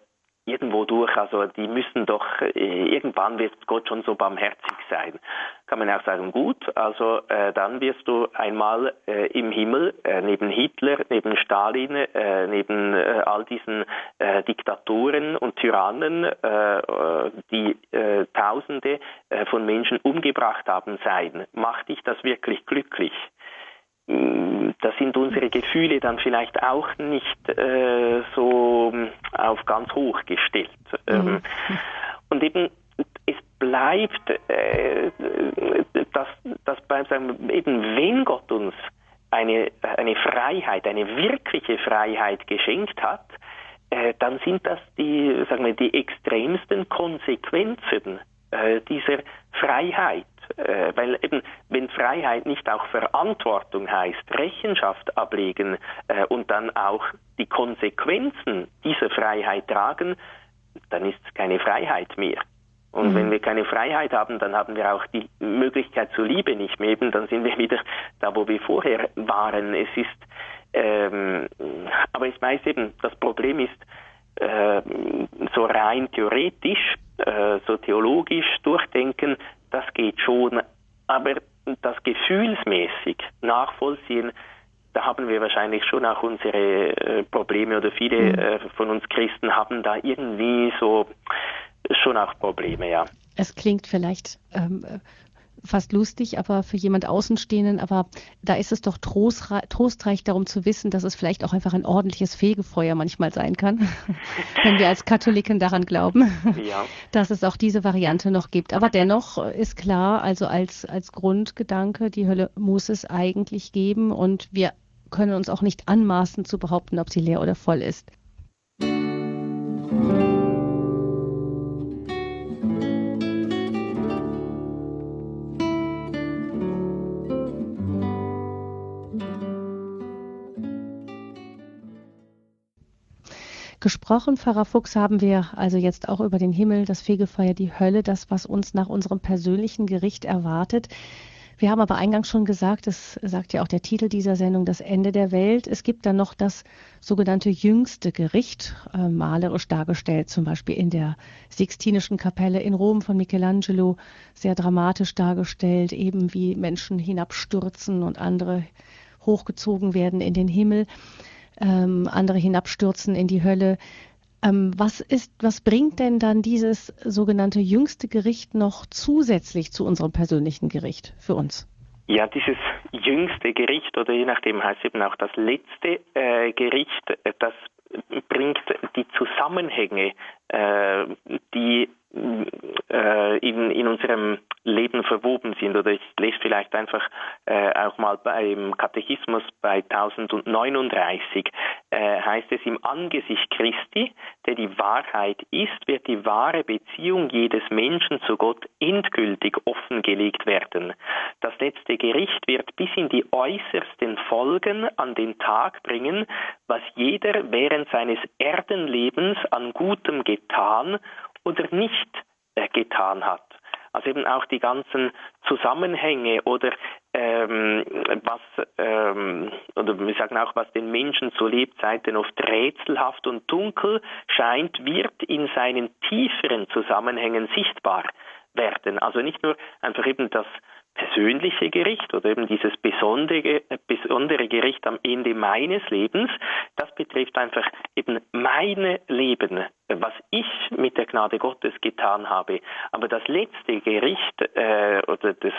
irgendwo durch. Also die müssen doch, äh, irgendwann wird Gott schon so barmherzig sein. Kann man auch sagen, gut, also äh, dann wirst du einmal äh, im Himmel äh, neben Hitler, neben Stalin, äh, neben äh, all diesen Diktatoren und Tyrannen, die Tausende von Menschen umgebracht haben, sein. Macht dich das wirklich glücklich? Mm, da sind unsere Gefühle dann vielleicht auch nicht äh, so mm, auf ganz hoch gestellt. Ähm, mhm. Und eben es bleibt, äh, dass, dass beim sagen, eben wenn Gott uns eine, eine Freiheit, eine wirkliche Freiheit geschenkt hat, äh, dann sind das die, sagen wir, die extremsten Konsequenzen äh, dieser Freiheit. Äh, weil eben, wenn Freiheit nicht auch Verantwortung heißt, Rechenschaft ablegen äh, und dann auch die Konsequenzen dieser Freiheit tragen, dann ist es keine Freiheit mehr. Und mhm. wenn wir keine Freiheit haben, dann haben wir auch die Möglichkeit zur Liebe nicht mehr. Eben, dann sind wir wieder da, wo wir vorher waren. Es ist, ähm, aber ich weiß eben, das Problem ist, äh, so rein theoretisch, äh, so theologisch durchdenken, das geht schon, aber das gefühlsmäßig nachvollziehen, da haben wir wahrscheinlich schon auch unsere äh, Probleme oder viele mhm. äh, von uns Christen haben da irgendwie so schon auch Probleme, ja. Es klingt vielleicht ähm, fast lustig, aber für jemand Außenstehenden, aber da ist es doch trostreich darum zu wissen, dass es vielleicht auch einfach ein ordentliches Fegefeuer manchmal sein kann, [laughs] wenn wir als Katholiken daran glauben, ja. [laughs] dass es auch diese Variante noch gibt. Aber dennoch ist klar, also als, als Grundgedanke, die Hölle muss es eigentlich geben und wir können uns auch nicht anmaßen zu behaupten, ob sie leer oder voll ist. Gesprochen, Pfarrer Fuchs, haben wir also jetzt auch über den Himmel, das Fegefeuer, die Hölle, das, was uns nach unserem persönlichen Gericht erwartet. Wir haben aber eingangs schon gesagt, das sagt ja auch der Titel dieser Sendung, das Ende der Welt. Es gibt dann noch das sogenannte jüngste Gericht, äh, malerisch dargestellt, zum Beispiel in der Sixtinischen Kapelle in Rom von Michelangelo, sehr dramatisch dargestellt, eben wie Menschen hinabstürzen und andere hochgezogen werden in den Himmel, ähm, andere hinabstürzen in die Hölle. Ähm, was ist, was bringt denn dann dieses sogenannte jüngste Gericht noch zusätzlich zu unserem persönlichen Gericht für uns? Ja, dieses jüngste Gericht oder je nachdem heißt eben auch das letzte äh, Gericht, äh, das bringt die Zusammenhänge, äh, die in, in unserem Leben verwoben sind. Oder ich lese vielleicht einfach äh, auch mal beim Katechismus bei 1039, äh, heißt es im Angesicht Christi, der die Wahrheit ist, wird die wahre Beziehung jedes Menschen zu Gott endgültig offengelegt werden. Das letzte Gericht wird bis in die äußersten Folgen an den Tag bringen, was jeder während seines Erdenlebens an Gutem getan oder nicht äh, getan hat. Also eben auch die ganzen Zusammenhänge oder ähm, was ähm, oder wir sagen auch, was den Menschen zu Lebzeiten oft rätselhaft und dunkel scheint, wird in seinen tieferen Zusammenhängen sichtbar werden. Also nicht nur einfach eben das persönliche Gericht oder eben dieses besondere, besondere Gericht am Ende meines Lebens, das betrifft einfach eben mein Leben, was ich mit der Gnade Gottes getan habe. Aber das letzte Gericht äh, oder das,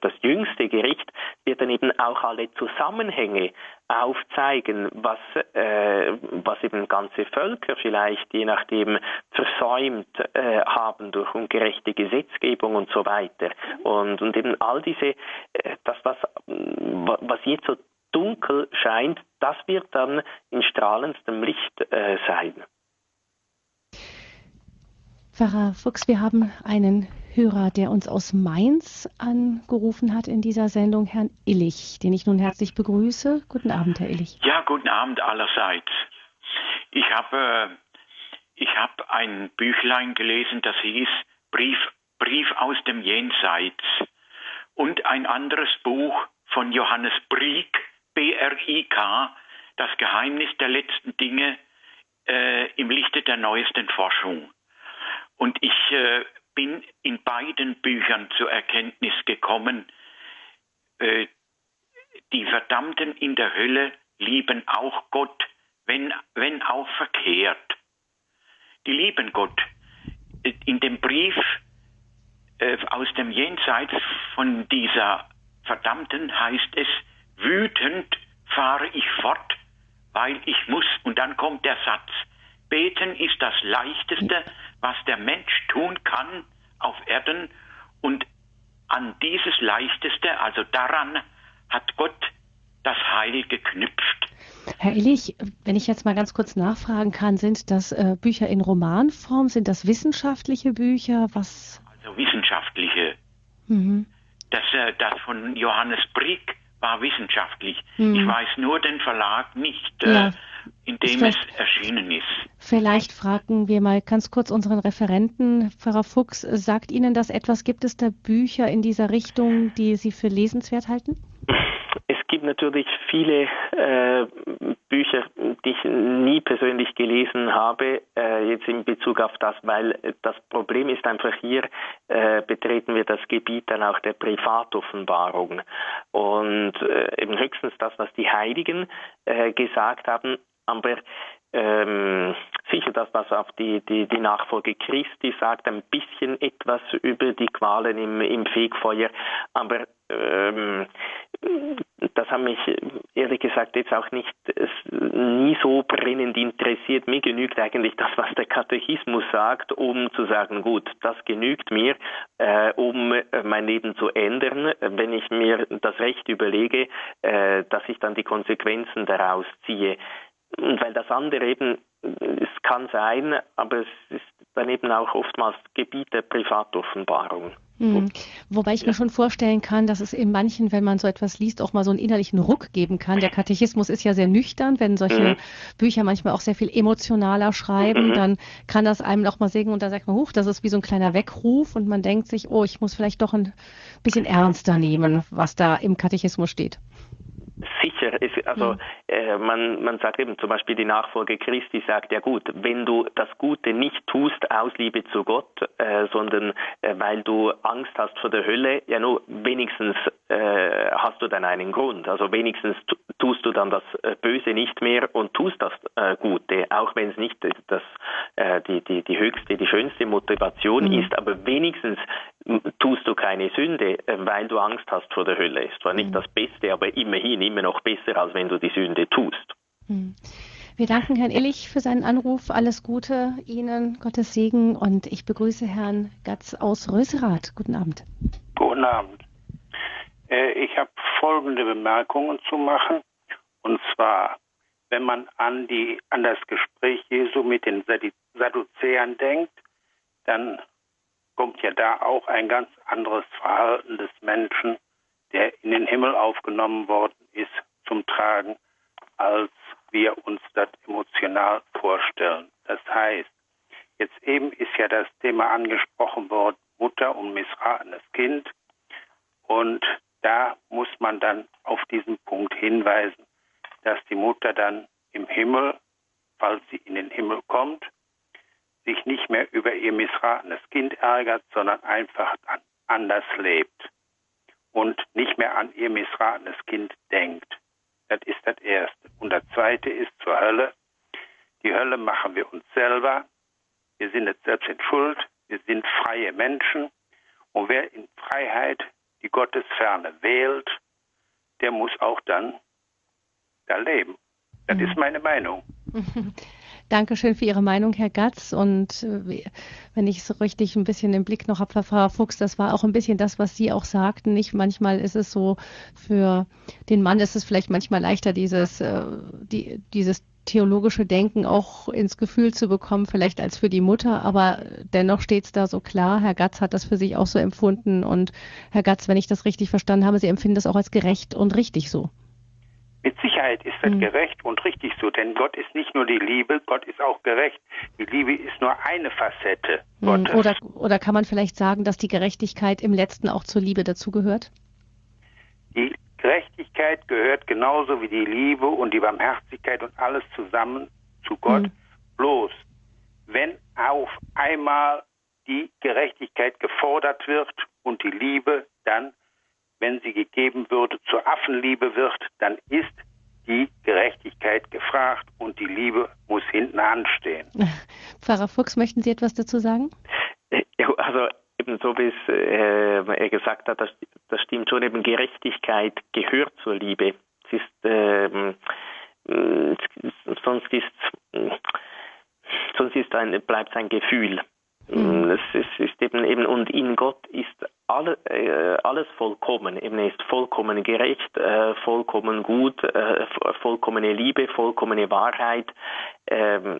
das jüngste Gericht wird dann eben auch alle Zusammenhänge aufzeigen, was, äh, was eben ganze Völker vielleicht je nachdem versäumt äh, haben durch ungerechte Gesetzgebung und so weiter. Und, und eben all diese, äh, das, was, was jetzt so dunkel scheint, das wird dann in strahlendstem Licht äh, sein. Pfarrer Fuchs, wir haben einen Hörer, der uns aus Mainz angerufen hat in dieser Sendung, Herrn Illich, den ich nun herzlich begrüße. Guten Abend, Herr Illich. Ja, guten Abend allerseits. Ich habe ich habe ein Büchlein gelesen, das hieß Brief, Brief aus dem Jenseits und ein anderes Buch von Johannes Brieck, B-R-I-K, Das Geheimnis der letzten Dinge äh, im Lichte der neuesten Forschung. Und ich äh, bin in beiden Büchern zur Erkenntnis gekommen, äh, die Verdammten in der Hölle lieben auch Gott, wenn, wenn auch verkehrt. Die lieben Gott. In dem Brief äh, aus dem Jenseits von dieser Verdammten heißt es, wütend fahre ich fort, weil ich muss. Und dann kommt der Satz, beten ist das Leichteste, was der Mensch tun kann auf Erden und an dieses Leichteste, also daran hat Gott das Heil geknüpft. Herr Illich, wenn ich jetzt mal ganz kurz nachfragen kann, sind das äh, Bücher in Romanform, sind das wissenschaftliche Bücher? Was? Also wissenschaftliche. Mhm. Das, äh, das von Johannes Brick war wissenschaftlich. Mhm. Ich weiß nur den Verlag nicht, äh, ja. in dem es erschienen ist. Vielleicht fragen wir mal ganz kurz unseren Referenten, Pfarrer Fuchs, sagt Ihnen das etwas? Gibt es da Bücher in dieser Richtung, die Sie für lesenswert halten? [laughs] Es gibt natürlich viele äh, Bücher, die ich nie persönlich gelesen habe, äh, jetzt in Bezug auf das, weil das Problem ist einfach hier, äh, betreten wir das Gebiet dann auch der Privatoffenbarung. Und äh, eben höchstens das, was die Heiligen äh, gesagt haben, aber ähm, sicher das, was auf die, die, die Nachfolge Christi sagt, ein bisschen etwas über die Qualen im, im Fegfeuer, aber ähm, das hat mich ehrlich gesagt jetzt auch nicht nie so brennend interessiert. Mir genügt eigentlich das, was der Katechismus sagt, um zu sagen, gut, das genügt mir, äh, um mein Leben zu ändern, wenn ich mir das Recht überlege, äh, dass ich dann die Konsequenzen daraus ziehe. Und weil das andere eben es kann sein, aber es ist dann eben auch oftmals Gebiet der Privatoffenbarung. Hm. Wobei ich mir schon vorstellen kann, dass es in manchen, wenn man so etwas liest, auch mal so einen innerlichen Ruck geben kann. Der Katechismus ist ja sehr nüchtern. Wenn solche mhm. Bücher manchmal auch sehr viel emotionaler schreiben, mhm. dann kann das einem auch mal sägen und da sagt man, huch, das ist wie so ein kleiner Weckruf und man denkt sich, oh, ich muss vielleicht doch ein bisschen ernster nehmen, was da im Katechismus steht. Sicher, es, also mhm. äh, man, man sagt eben zum Beispiel die Nachfolge Christi sagt ja gut, wenn du das Gute nicht tust aus Liebe zu Gott, äh, sondern äh, weil du Angst hast vor der Hölle, ja nur wenigstens äh, hast du dann einen Grund. Also wenigstens tust du dann das äh, Böse nicht mehr und tust das äh, Gute, auch wenn es nicht das, die, die, die höchste, die schönste Motivation mhm. ist, aber wenigstens tust du keine Sünde, weil du Angst hast vor der Hölle. Ist zwar nicht mhm. das Beste, aber immerhin immer noch besser, als wenn du die Sünde tust. Hm. Wir danken Herrn Illich für seinen Anruf. Alles Gute Ihnen, Gottes Segen und ich begrüße Herrn Gatz aus Röserath. Guten Abend. Guten Abend. Äh, ich habe folgende Bemerkungen zu machen. Und zwar, wenn man an, die, an das Gespräch Jesu mit den Sadduzäern denkt, dann kommt ja da auch ein ganz anderes Verhalten des Menschen, der in den Himmel aufgenommen worden ist, zum Tragen, als wir uns das emotional vorstellen. Das heißt, jetzt eben ist ja das Thema angesprochen worden, Mutter und missratenes Kind. Und da muss man dann auf diesen Punkt hinweisen, dass die Mutter dann im Himmel, falls sie in den Himmel kommt, sich nicht mehr über ihr missratenes Kind ärgert, sondern einfach anders lebt und nicht mehr an ihr missratenes Kind denkt. Das ist das Erste. Und das Zweite ist zur Hölle. Die Hölle machen wir uns selber. Wir sind nicht selbst in Schuld. Wir sind freie Menschen. Und wer in Freiheit die Gottesferne wählt, der muss auch dann da leben. Das mhm. ist meine Meinung. [laughs] Dankeschön für Ihre Meinung, Herr Gatz. Und äh, wenn ich so richtig ein bisschen den Blick noch habe, Frau Fuchs, das war auch ein bisschen das, was Sie auch sagten. Nicht manchmal ist es so, für den Mann ist es vielleicht manchmal leichter, dieses, äh, die, dieses theologische Denken auch ins Gefühl zu bekommen, vielleicht als für die Mutter, aber dennoch steht es da so klar. Herr Gatz hat das für sich auch so empfunden und Herr Gatz, wenn ich das richtig verstanden habe, Sie empfinden das auch als gerecht und richtig so. Mit Sicherheit ist das mhm. gerecht und richtig so, denn Gott ist nicht nur die Liebe, Gott ist auch gerecht. Die Liebe ist nur eine Facette mhm. Gottes. Oder, oder kann man vielleicht sagen, dass die Gerechtigkeit im letzten auch zur Liebe dazugehört? Die Gerechtigkeit gehört genauso wie die Liebe und die Barmherzigkeit und alles zusammen zu Gott. Mhm. Bloß, wenn auf einmal die Gerechtigkeit gefordert wird und die Liebe dann wenn sie gegeben würde, zur Affenliebe wird, dann ist die Gerechtigkeit gefragt und die Liebe muss hinten anstehen. [laughs] Pfarrer Fuchs, möchten Sie etwas dazu sagen? Ja, also eben so wie es äh, er gesagt hat, das, das, stimmt schon, eben Gerechtigkeit gehört zur Liebe. Es ist, ähm, sonst ist, sonst ist ein, bleibt es ein Gefühl. Mhm. Es, ist, ist eben eben und in Gott ist alle, äh, alles vollkommen. Eben ist vollkommen gerecht, äh, vollkommen gut, äh, vollkommene Liebe, vollkommene Wahrheit. Ähm,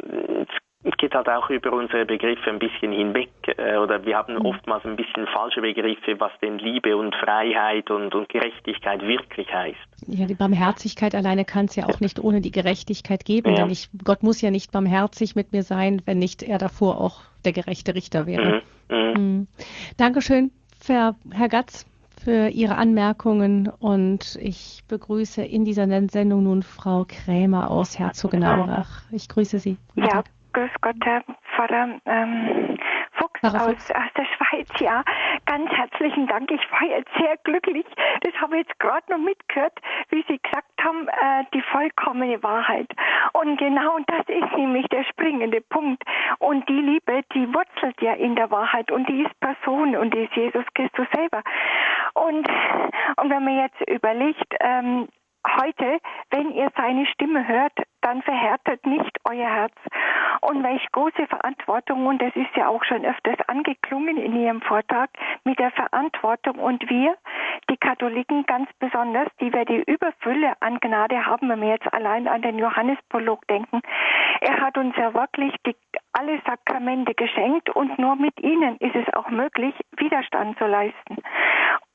geht halt auch über unsere Begriffe ein bisschen hinweg äh, oder wir haben mhm. oftmals ein bisschen falsche Begriffe, was denn Liebe und Freiheit und, und Gerechtigkeit wirklich heißt. Ja, die Barmherzigkeit alleine kann es ja auch nicht ohne die Gerechtigkeit geben, ja. denn ich, Gott muss ja nicht barmherzig mit mir sein, wenn nicht er davor auch der gerechte Richter wäre. Mhm. Mhm. Mhm. Dankeschön, Herr, Herr Gatz, für Ihre Anmerkungen und ich begrüße in dieser Sendung nun Frau Krämer aus Herzogenaurach. Ich grüße Sie. Guten ja, Tag. Grüß Gott, Herr Pfarrer. Ähm, Fuchs aus, aus der Schweiz, ja. Ganz herzlichen Dank. Ich war jetzt sehr glücklich. Das habe ich jetzt gerade noch mitgehört, wie Sie gesagt haben, äh, die vollkommene Wahrheit. Und genau das ist nämlich der springende Punkt. Und die Liebe, die wurzelt ja in der Wahrheit und die ist Person und die ist Jesus Christus selber. Und, und wenn man jetzt überlegt, ähm, heute, wenn ihr seine Stimme hört, dann verhärtet nicht euer Herz. Und welch große Verantwortung, und das ist ja auch schon öfters angeklungen in Ihrem Vortrag, mit der Verantwortung. Und wir, die Katholiken ganz besonders, die wir die Überfülle an Gnade haben, wenn wir jetzt allein an den Johannesprolog denken, er hat uns ja wirklich die, alle Sakramente geschenkt und nur mit ihnen ist es auch möglich, Widerstand zu leisten.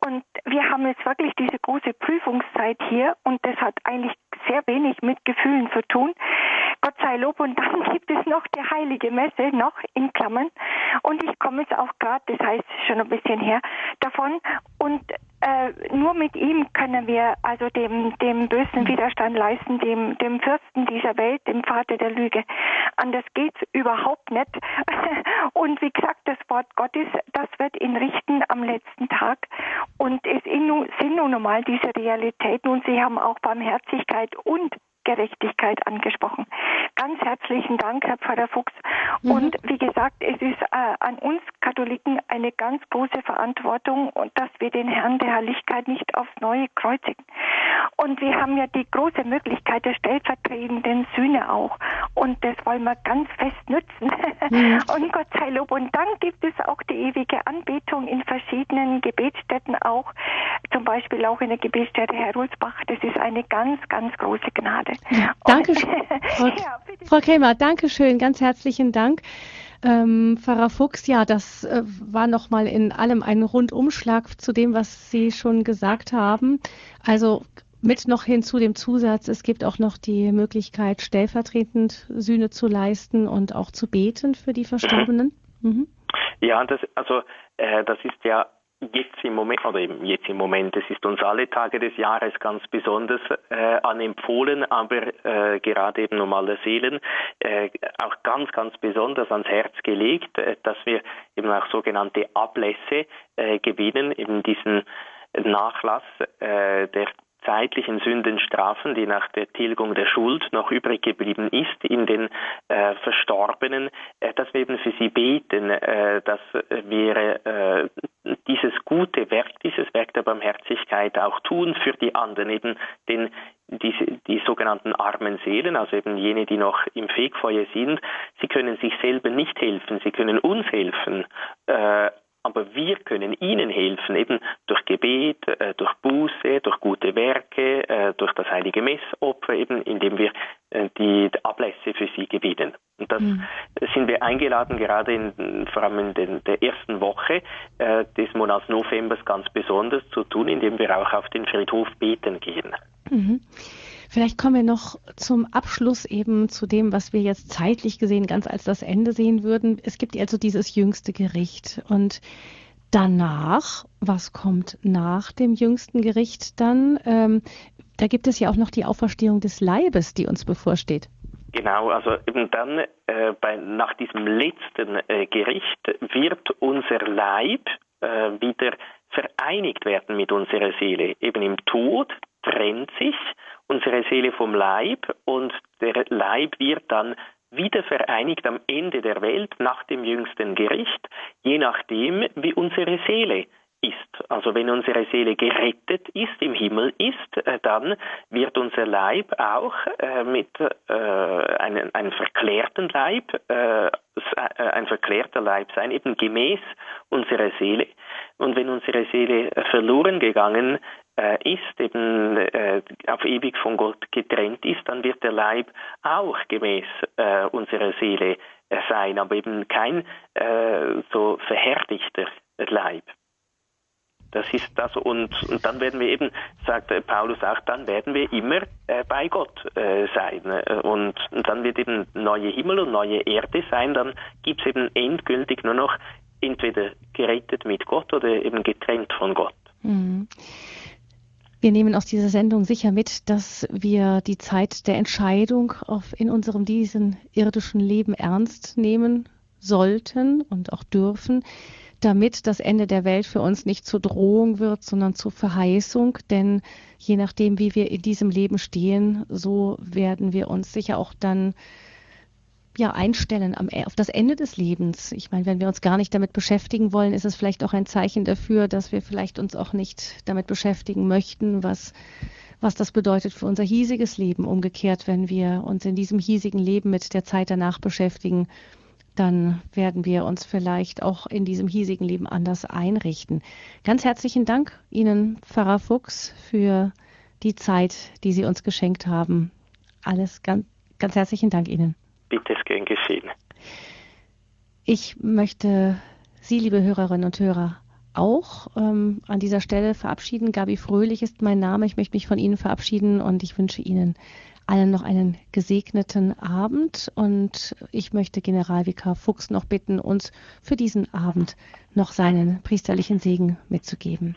Und wir haben jetzt wirklich diese große Prüfungszeit hier und das hat eigentlich sehr wenig mit Gefühlen zu tun. Gott sei Lob und dann [laughs] gibt es noch die heilige Messe, noch in Klammern. Und ich komme jetzt auch gerade, das heißt schon ein bisschen her, davon. Und äh, nur mit ihm können wir also dem, dem bösen Widerstand leisten, dem, dem Fürsten dieser Welt, dem Vater der Lüge. Anders geht's überhaupt nicht. [laughs] Und wie gesagt, das Wort Gottes, das wird ihn richten am letzten Tag. Und es sind nun normal diese Realitäten und sie haben auch Barmherzigkeit und Gerechtigkeit angesprochen. Ganz herzlichen Dank, Herr Pfarrer Fuchs. Mhm. Und wie gesagt, es ist äh, an uns Katholiken eine ganz große Verantwortung, dass wir den Herrn der Herrlichkeit nicht aufs Neue kreuzigen. Und wir haben ja die große Möglichkeit der stellvertretenden Sühne auch. Und das wollen wir ganz fest nützen. Mhm. [laughs] Und Gott sei Lob. Und dann gibt es auch die ewige Anbetung in verschiedenen Gebetsstätten auch. Zum Beispiel auch in der Gebetsstätte Heroldsbach. Das ist eine ganz, ganz große Gnade. [laughs] Danke, [laughs] Frau, ja, Frau Krämer, danke schön, ganz herzlichen Dank. Ähm, Pfarrer Fuchs, ja, das äh, war nochmal in allem ein Rundumschlag zu dem, was Sie schon gesagt haben. Also mit noch hinzu dem Zusatz, es gibt auch noch die Möglichkeit, stellvertretend Sühne zu leisten und auch zu beten für die Verstorbenen. Mhm. Ja, das, also äh, das ist ja jetzt im Moment, oder eben jetzt im Moment, es ist uns alle Tage des Jahres ganz besonders äh, anempfohlen, aber äh, gerade eben normale Seelen äh, auch ganz, ganz besonders ans Herz gelegt, äh, dass wir eben auch sogenannte Ablässe äh, gewinnen, eben diesen Nachlass äh, der zeitlichen Sündenstrafen, die nach der Tilgung der Schuld noch übrig geblieben ist in den äh, Verstorbenen, äh, dass wir eben für sie beten, äh, dass wir äh, dieses gute Werk, dieses Werk der Barmherzigkeit auch tun für die anderen, eben den die, die sogenannten armen Seelen, also eben jene, die noch im Fegfeuer sind, sie können sich selber nicht helfen, sie können uns helfen, äh, aber wir können ihnen helfen, eben durch Gebet, äh, durch Buße, durch gute Werke, äh, durch das heilige Messopfer, eben indem wir äh, die Ablässe für sie gewinnen. Und das mhm. sind wir eingeladen, gerade in, vor allem in den, der ersten Woche des Monats Novembers ganz besonders zu tun, indem wir auch auf den Friedhof beten gehen. Mhm. Vielleicht kommen wir noch zum Abschluss eben zu dem, was wir jetzt zeitlich gesehen ganz als das Ende sehen würden. Es gibt also dieses jüngste Gericht und danach, was kommt nach dem jüngsten Gericht dann? Ähm, da gibt es ja auch noch die Auferstehung des Leibes, die uns bevorsteht. Genau, also eben dann äh, bei, nach diesem letzten äh, Gericht wird unser Leib äh, wieder vereinigt werden mit unserer Seele. Eben im Tod trennt sich unsere Seele vom Leib und der Leib wird dann wieder vereinigt am Ende der Welt nach dem jüngsten Gericht, je nachdem, wie unsere Seele ist. Also wenn unsere Seele gerettet ist, im Himmel ist, äh, dann wird unser Leib auch äh, mit äh, einem, einem verklärten Leib, ein verklärter Leib sein, eben gemäß unserer Seele. Und wenn unsere Seele verloren gegangen äh, ist, eben äh, auf ewig von Gott getrennt ist, dann wird der Leib auch gemäß äh, unserer Seele äh, sein, aber eben kein äh, so verhärtigter Leib. Das ist das und, und dann werden wir eben, sagt Paulus auch, dann werden wir immer äh, bei Gott äh, sein und, und, dann wird eben neue Himmel und neue Erde sein, dann gibt es eben endgültig nur noch entweder gerettet mit Gott oder eben getrennt von Gott. Mhm. Wir nehmen aus dieser Sendung sicher mit, dass wir die Zeit der Entscheidung in unserem diesen irdischen Leben ernst nehmen sollten und auch dürfen, damit das Ende der Welt für uns nicht zur Drohung wird, sondern zur Verheißung. Denn je nachdem, wie wir in diesem Leben stehen, so werden wir uns sicher auch dann ja, einstellen am, e, auf das Ende des Lebens. Ich meine, wenn wir uns gar nicht damit beschäftigen wollen, ist es vielleicht auch ein Zeichen dafür, dass wir vielleicht uns auch nicht damit beschäftigen möchten, was was das bedeutet für unser hiesiges Leben. Umgekehrt, wenn wir uns in diesem hiesigen Leben mit der Zeit danach beschäftigen, dann werden wir uns vielleicht auch in diesem hiesigen Leben anders einrichten. Ganz herzlichen Dank Ihnen, Pfarrer Fuchs, für die Zeit, die Sie uns geschenkt haben. Alles ganz, ganz herzlichen Dank Ihnen. Bitte, es gern geschehen. Ich möchte Sie, liebe Hörerinnen und Hörer, auch ähm, an dieser Stelle verabschieden. Gabi Fröhlich ist mein Name. Ich möchte mich von Ihnen verabschieden und ich wünsche Ihnen allen noch einen gesegneten Abend und ich möchte Generalvikar Fuchs noch bitten, uns für diesen Abend noch seinen priesterlichen Segen mitzugeben.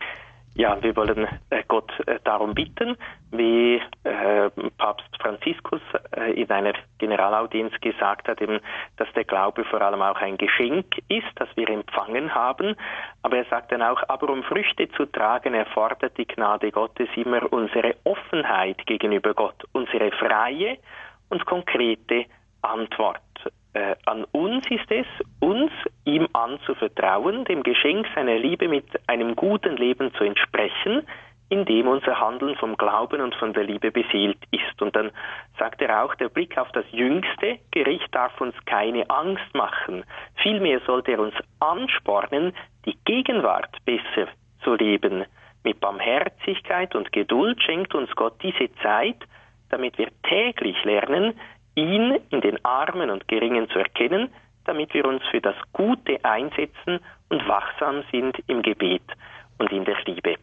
Ja, wir wollen äh, Gott äh, darum bitten, wie äh, Papst Franziskus in einer Generalaudienz gesagt hat, eben, dass der Glaube vor allem auch ein Geschenk ist, das wir empfangen haben. Aber er sagt dann auch, aber um Früchte zu tragen, erfordert die Gnade Gottes immer unsere Offenheit gegenüber Gott, unsere freie und konkrete Antwort. Äh, an uns ist es, uns ihm anzuvertrauen, dem Geschenk seiner Liebe mit einem guten Leben zu entsprechen, indem unser Handeln vom Glauben und von der Liebe beseelt ist. Und dann sagt er auch, der Blick auf das jüngste Gericht darf uns keine Angst machen. Vielmehr sollte er uns anspornen, die Gegenwart besser zu leben. Mit Barmherzigkeit und Geduld schenkt uns Gott diese Zeit, damit wir täglich lernen, ihn in den Armen und Geringen zu erkennen, damit wir uns für das Gute einsetzen und wachsam sind im Gebet und in der Liebe.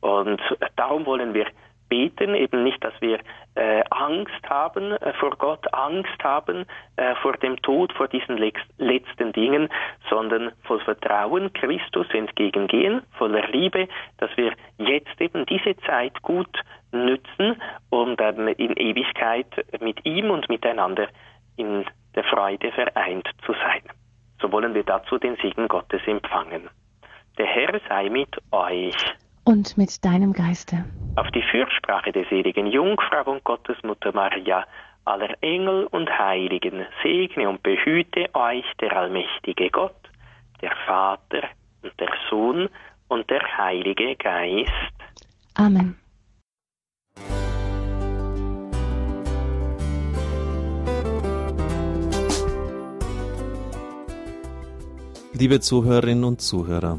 Und darum wollen wir beten, eben nicht, dass wir äh, Angst haben äh, vor Gott, Angst haben äh, vor dem Tod, vor diesen letzten Dingen, sondern voll Vertrauen Christus entgegengehen, voller Liebe, dass wir jetzt eben diese Zeit gut nützen, um dann in Ewigkeit mit ihm und miteinander in der Freude vereint zu sein. So wollen wir dazu den Segen Gottes empfangen. Der Herr sei mit euch und mit deinem Geiste. Auf die Fürsprache der seligen Jungfrau und Gottesmutter Maria, aller Engel und Heiligen, segne und behüte euch der allmächtige Gott, der Vater und der Sohn und der Heilige Geist. Amen. Liebe Zuhörerinnen und Zuhörer,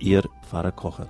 Ihr Pfarrer Kocher.